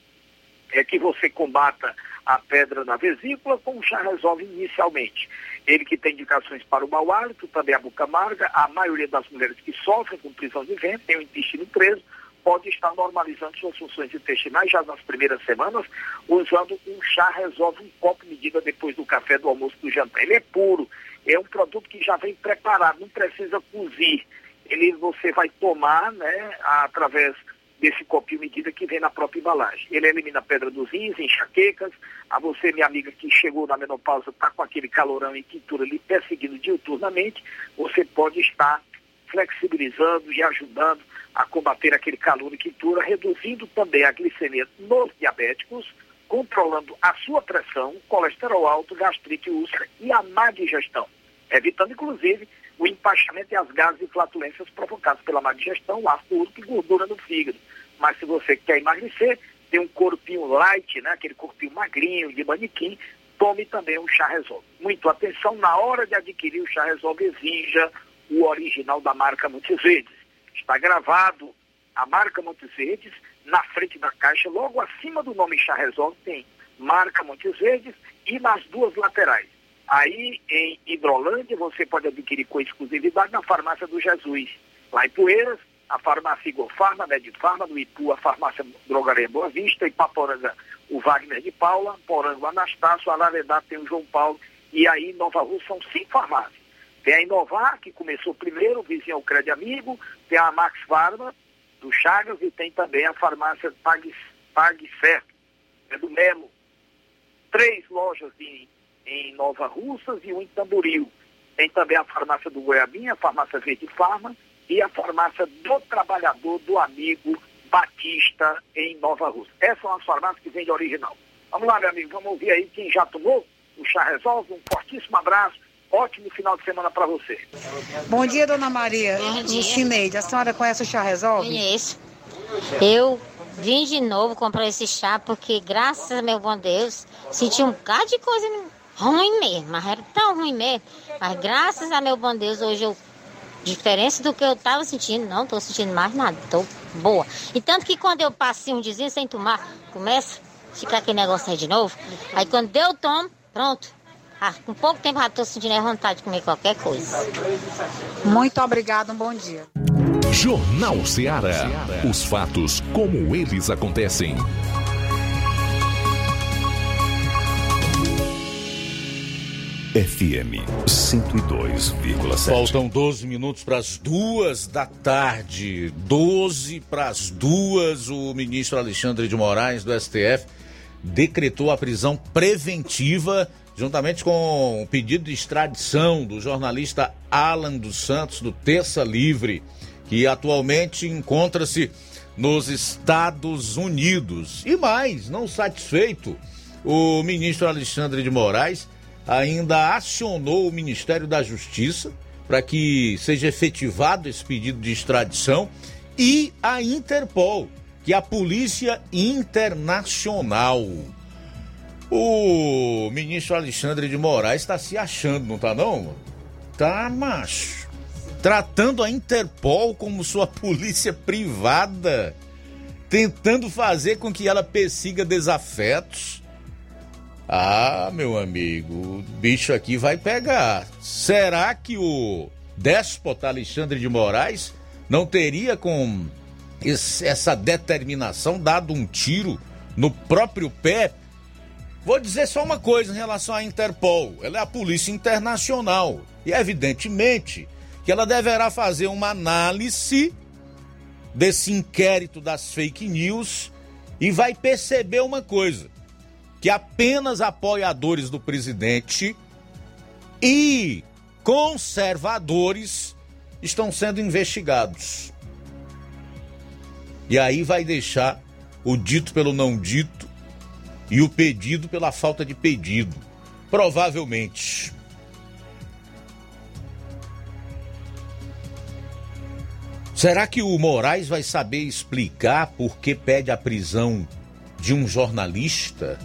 é que você combata a pedra na vesícula com o chá resolve inicialmente. Ele que tem indicações para o mau hálito, também a boca amarga, a maioria das mulheres que sofrem com prisão de ventre tem o intestino preso, pode estar normalizando suas funções intestinais já nas primeiras semanas, usando um chá resolve um copo medida depois do café, do almoço, do jantar. Ele é puro, é um produto que já vem preparado, não precisa cozir. Ele você vai tomar, né, através desse copinho medida que vem na própria embalagem. Ele elimina pedra dos rins, enxaquecas. A você, minha amiga, que chegou na menopausa, está com aquele calorão e quintura lhe perseguindo diuturnamente, você pode estar flexibilizando e ajudando a combater aquele calor e quintura, reduzindo também a glicemia nos diabéticos, controlando a sua pressão, colesterol alto, gastrite, úlcera e a má digestão, evitando inclusive o empachamento e as gases e flatulências provocadas pela má digestão, ácido úrico e gordura no fígado. Mas se você quer emagrecer, tem um corpinho light, né, aquele corpinho magrinho de manequim, tome também o chá Resolve. Muito atenção, na hora de adquirir o chá Resolve, exija o original da marca Montes Verdes. Está gravado a marca Montes Verdes na frente da caixa, logo acima do nome Chá Resolve tem marca Montes Verdes e nas duas laterais. Aí em Hidrolândia você pode adquirir com exclusividade na farmácia do Jesus. Lá em Poeiras, a farmácia Igofarma, Medifarma, no Ipu, a farmácia Drogaria Boa Vista, e Paporanga, o Wagner de Paula, Porango Anastácio, Alaredá tem o João Paulo, e aí Nova Rússia são cinco farmácias. Tem a Inovar, que começou primeiro, vizinho ao Crédito Amigo, tem a Max Pharma, do Chagas, e tem também a farmácia Pag, Pag Certo, é do Melo. Três lojas em, em Nova Russas e um em Tamboril. Tem também a farmácia do Goiabinha, a farmácia Verde Farma e a farmácia do Trabalhador, do Amigo Batista, em Nova Rússia. Essas são as farmácias que vende original. Vamos lá, meu amigo, vamos ouvir aí quem já tomou o chá resolve. Um fortíssimo abraço Ótimo final de semana para você. Bom dia, dona Maria. Bom dia. Cineide, a senhora conhece o chá Resolve? Conheço. Eu vim de novo comprar esse chá porque, graças a meu bom Deus, senti um bocado de coisa ruim mesmo. Mas era tão ruim mesmo. Mas graças a meu bom Deus, hoje eu diferença do que eu estava sentindo, não estou sentindo mais nada, estou boa. E tanto que quando eu passei um dizinho sem tomar, começa a ficar aquele negócio aí de novo. Aí quando eu tomo, pronto, ah, com pouco tempo já estou sentindo vontade de comer qualquer coisa. Muito obrigada, um bom dia. Jornal Ceará. Os fatos como eles acontecem. FM 102,7. Faltam 12 minutos para as duas da tarde. 12 para as duas. O ministro Alexandre de Moraes, do STF, decretou a prisão preventiva juntamente com o pedido de extradição do jornalista Alan dos Santos, do Terça Livre, que atualmente encontra-se nos Estados Unidos. E mais, não satisfeito, o ministro Alexandre de Moraes ainda acionou o Ministério da Justiça para que seja efetivado esse pedido de extradição e a Interpol, que é a Polícia Internacional. O ministro Alexandre de Moraes está se achando, não tá não? Tá, macho. Tratando a Interpol como sua polícia privada, tentando fazer com que ela persiga desafetos. Ah, meu amigo, o bicho aqui vai pegar. Será que o déspota Alexandre de Moraes não teria com essa determinação dado um tiro no próprio pé Vou dizer só uma coisa em relação à Interpol. Ela é a Polícia Internacional. E evidentemente que ela deverá fazer uma análise desse inquérito das fake news e vai perceber uma coisa: que apenas apoiadores do presidente e conservadores estão sendo investigados. E aí vai deixar o dito pelo não dito e o pedido pela falta de pedido. Provavelmente. Será que o Moraes vai saber explicar por que pede a prisão de um jornalista?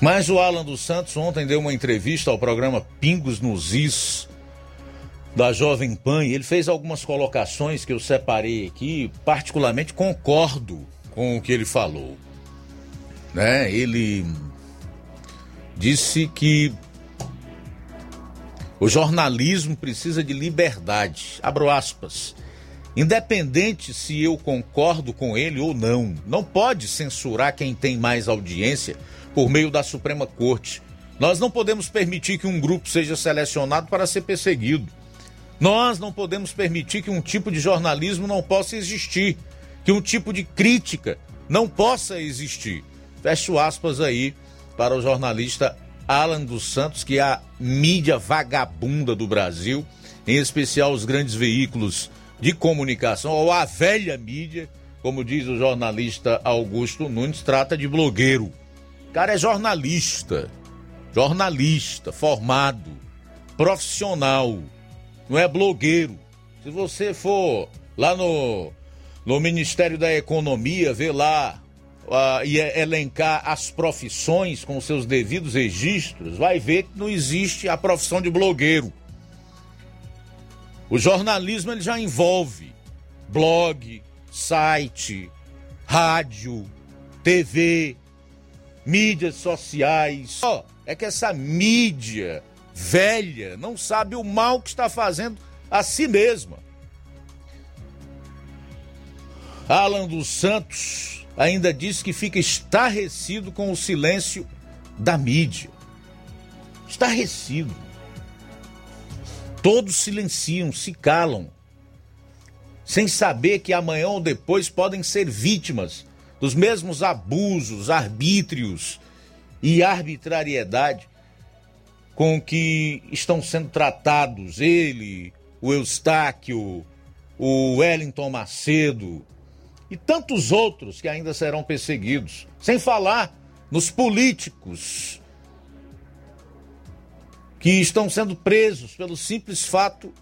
Mas o Alan dos Santos ontem deu uma entrevista ao programa Pingos nos Is da Jovem Pan e ele fez algumas colocações que eu separei aqui, particularmente concordo com o que ele falou. Né? Ele disse que o jornalismo precisa de liberdade. Abro aspas. Independente se eu concordo com ele ou não, não pode censurar quem tem mais audiência por meio da Suprema Corte. Nós não podemos permitir que um grupo seja selecionado para ser perseguido. Nós não podemos permitir que um tipo de jornalismo não possa existir, que um tipo de crítica não possa existir. Fecho aspas aí para o jornalista Alan dos Santos, que é a mídia vagabunda do Brasil, em especial os grandes veículos de comunicação, ou a velha mídia, como diz o jornalista Augusto Nunes, trata de blogueiro. O cara é jornalista, jornalista, formado, profissional, não é blogueiro. Se você for lá no, no Ministério da Economia, ver lá uh, e elencar as profissões com seus devidos registros, vai ver que não existe a profissão de blogueiro. O jornalismo ele já envolve blog, site, rádio, TV, mídias sociais. Só é que essa mídia velha não sabe o mal que está fazendo a si mesma. Alan dos Santos ainda diz que fica estarrecido com o silêncio da mídia. Estarrecido. Todos silenciam, se calam, sem saber que amanhã ou depois podem ser vítimas dos mesmos abusos, arbítrios e arbitrariedade com que estão sendo tratados ele, o Eustáquio, o Wellington Macedo e tantos outros que ainda serão perseguidos. Sem falar nos políticos que estão sendo presos pelo simples fato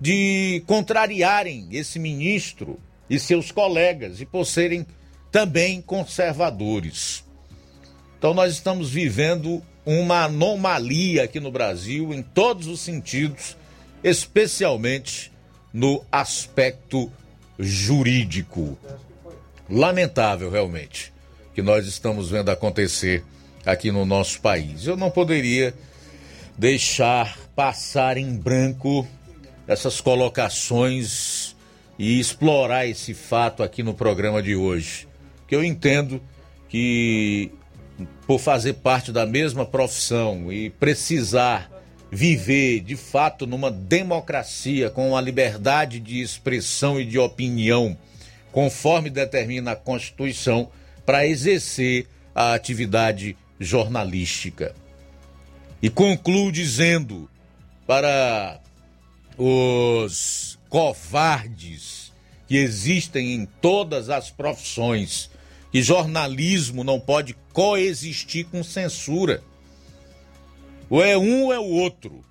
de contrariarem esse ministro e seus colegas e por serem também conservadores. Então nós estamos vivendo uma anomalia aqui no Brasil em todos os sentidos, especialmente no aspecto jurídico. Lamentável realmente que nós estamos vendo acontecer aqui no nosso país. Eu não poderia deixar passar em branco essas colocações e explorar esse fato aqui no programa de hoje que eu entendo que por fazer parte da mesma profissão e precisar viver de fato numa democracia com a liberdade de expressão e de opinião, conforme determina a Constituição, para exercer a atividade jornalística. E concluo dizendo para os covardes que existem em todas as profissões que jornalismo não pode coexistir com censura. Ou é um ou é o outro.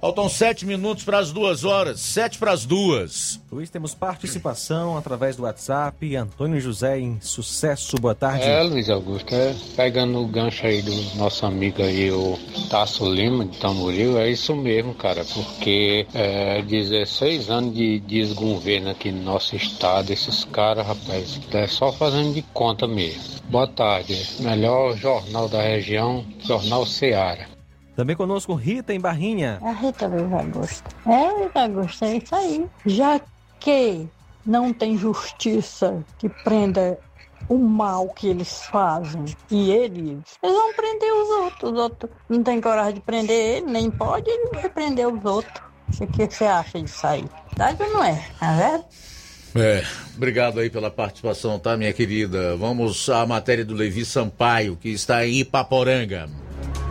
Faltam sete minutos para as duas horas, sete para as duas. Luiz, temos participação através do WhatsApp. Antônio José em sucesso, boa tarde. É, Luiz Augusto, é, pegando o gancho aí do nosso amigo aí, o Tasso Lima de Tamboril, é isso mesmo, cara, porque é 16 anos de desgoverno aqui no nosso estado, esses caras, rapaz, é só fazendo de conta mesmo. Boa tarde, melhor jornal da região, Jornal Seara. Também conosco Rita em Barrinha. A Rita Luiz Augusto. É, Luiz Augusto, é isso aí. Já que não tem justiça que prenda o mal que eles fazem e eles, eles vão prender os outros. Os outros não tem coragem de prender ele, nem pode, ele vai prender os outros. O que você acha disso aí? Verdade ou não é? Tá vendo? É, obrigado aí pela participação, tá, minha querida? Vamos à matéria do Levi Sampaio, que está em Ipaporanga.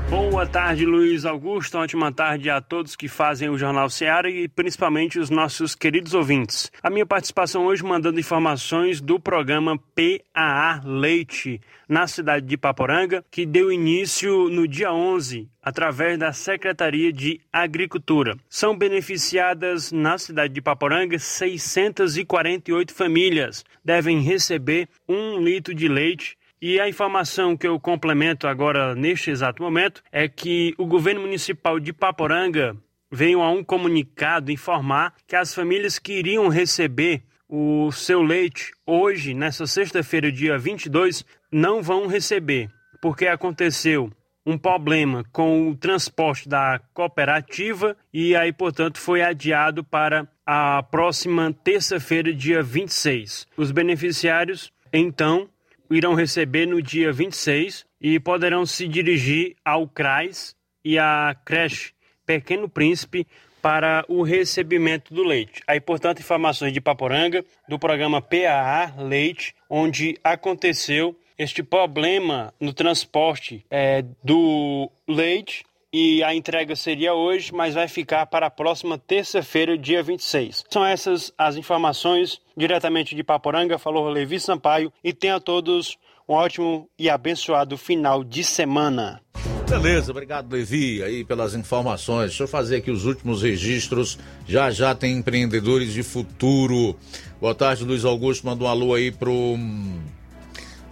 Boa tarde, Luiz Augusto. Ótima tarde a todos que fazem o Jornal Seara e principalmente os nossos queridos ouvintes. A minha participação hoje mandando informações do programa PAA Leite na cidade de Paporanga, que deu início no dia 11 através da Secretaria de Agricultura. São beneficiadas na cidade de Paporanga 648 famílias. Devem receber um litro de leite e a informação que eu complemento agora neste exato momento é que o governo municipal de Paporanga veio a um comunicado informar que as famílias que iriam receber o seu leite hoje, nessa sexta-feira, dia 22, não vão receber, porque aconteceu um problema com o transporte da cooperativa e aí, portanto, foi adiado para a próxima terça-feira, dia 26. Os beneficiários, então, irão receber no dia 26 e poderão se dirigir ao CRAS e à creche Pequeno Príncipe para o recebimento do leite. Aí, portanto, informações de Paporanga, do programa PAA Leite, onde aconteceu este problema no transporte é, do leite e a entrega seria hoje, mas vai ficar para a próxima terça-feira, dia 26. São essas as informações diretamente de Paporanga, falou Levi Sampaio e tenha a todos um ótimo e abençoado final de semana. Beleza, obrigado Levi aí pelas informações. Deixa eu fazer aqui os últimos registros. Já já tem empreendedores de futuro. Boa tarde, Luiz Augusto mandou um alô aí pro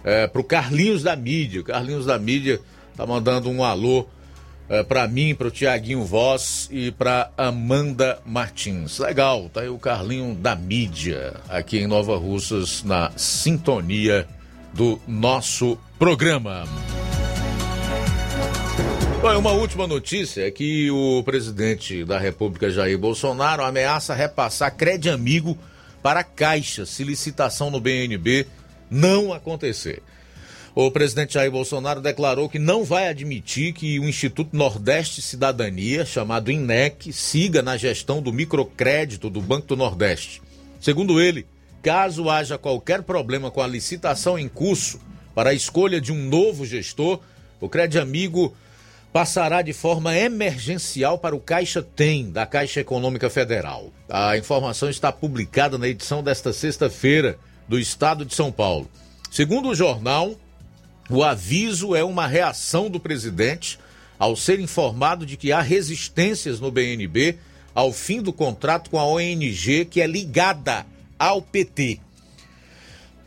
é, pro Carlinhos da mídia. Carlinhos da mídia tá mandando um alô é, para mim, para o Tiaguinho Voz e para Amanda Martins. Legal, tá aí o Carlinho da mídia aqui em Nova Russas na sintonia do nosso programa. Bom, uma última notícia é que o presidente da República Jair Bolsonaro ameaça repassar crédito amigo para a Caixa se licitação no BNB não acontecer. O presidente Jair Bolsonaro declarou que não vai admitir que o Instituto Nordeste Cidadania, chamado INEC, siga na gestão do microcrédito do Banco do Nordeste. Segundo ele, caso haja qualquer problema com a licitação em curso para a escolha de um novo gestor, o Crédito Amigo passará de forma emergencial para o Caixa Tem, da Caixa Econômica Federal. A informação está publicada na edição desta sexta-feira do Estado de São Paulo. Segundo o jornal, o aviso é uma reação do presidente ao ser informado de que há resistências no BNB ao fim do contrato com a ONG que é ligada ao PT.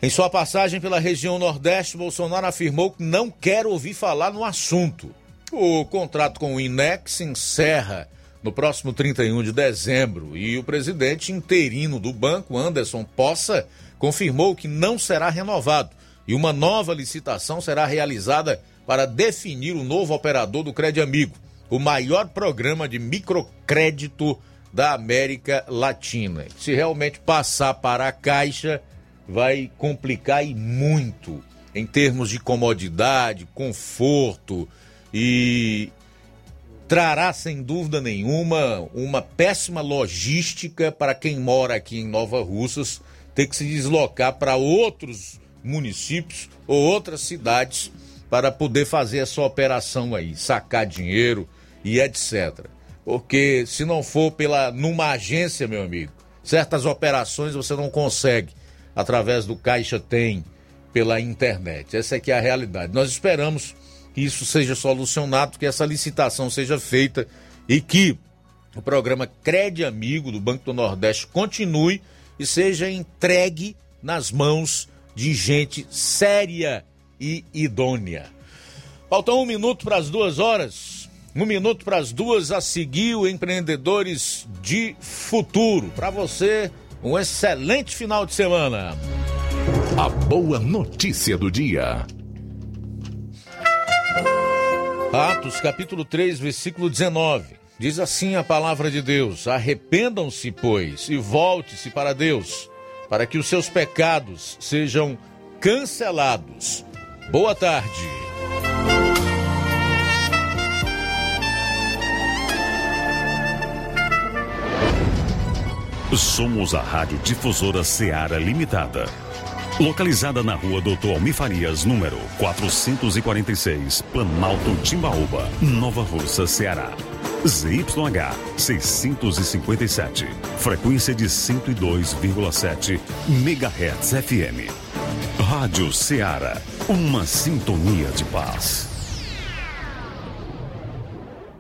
Em sua passagem pela região Nordeste, Bolsonaro afirmou que não quer ouvir falar no assunto. O contrato com o INEC se encerra no próximo 31 de dezembro e o presidente interino do banco, Anderson Poça, confirmou que não será renovado e uma nova licitação será realizada para definir o novo operador do Crédito Amigo, o maior programa de microcrédito da América Latina. Se realmente passar para a Caixa, vai complicar e muito em termos de comodidade, conforto e trará sem dúvida nenhuma uma péssima logística para quem mora aqui em Nova Russas ter que se deslocar para outros municípios ou outras cidades para poder fazer essa operação aí, sacar dinheiro e etc. Porque se não for pela numa agência, meu amigo, certas operações você não consegue através do Caixa Tem pela internet. Essa é que é a realidade. Nós esperamos que isso seja solucionado, que essa licitação seja feita e que o programa Crede Amigo do Banco do Nordeste continue e seja entregue nas mãos de gente séria e idônea. Faltam um minuto para as duas horas. Um minuto para as duas a seguir o Empreendedores de Futuro. Para você, um excelente final de semana. A boa notícia do dia. Atos, capítulo 3, versículo 19. Diz assim a palavra de Deus: Arrependam-se, pois, e volte-se para Deus para que os seus pecados sejam cancelados. Boa tarde. Somos a Rádio Difusora Seara Limitada Localizada na rua Doutor Almir Farias, número 446, Planalto Timbaúba, Nova Russa, Ceará. ZYH 657, frequência de 102,7 MHz FM. Rádio Ceará, uma sintonia de paz.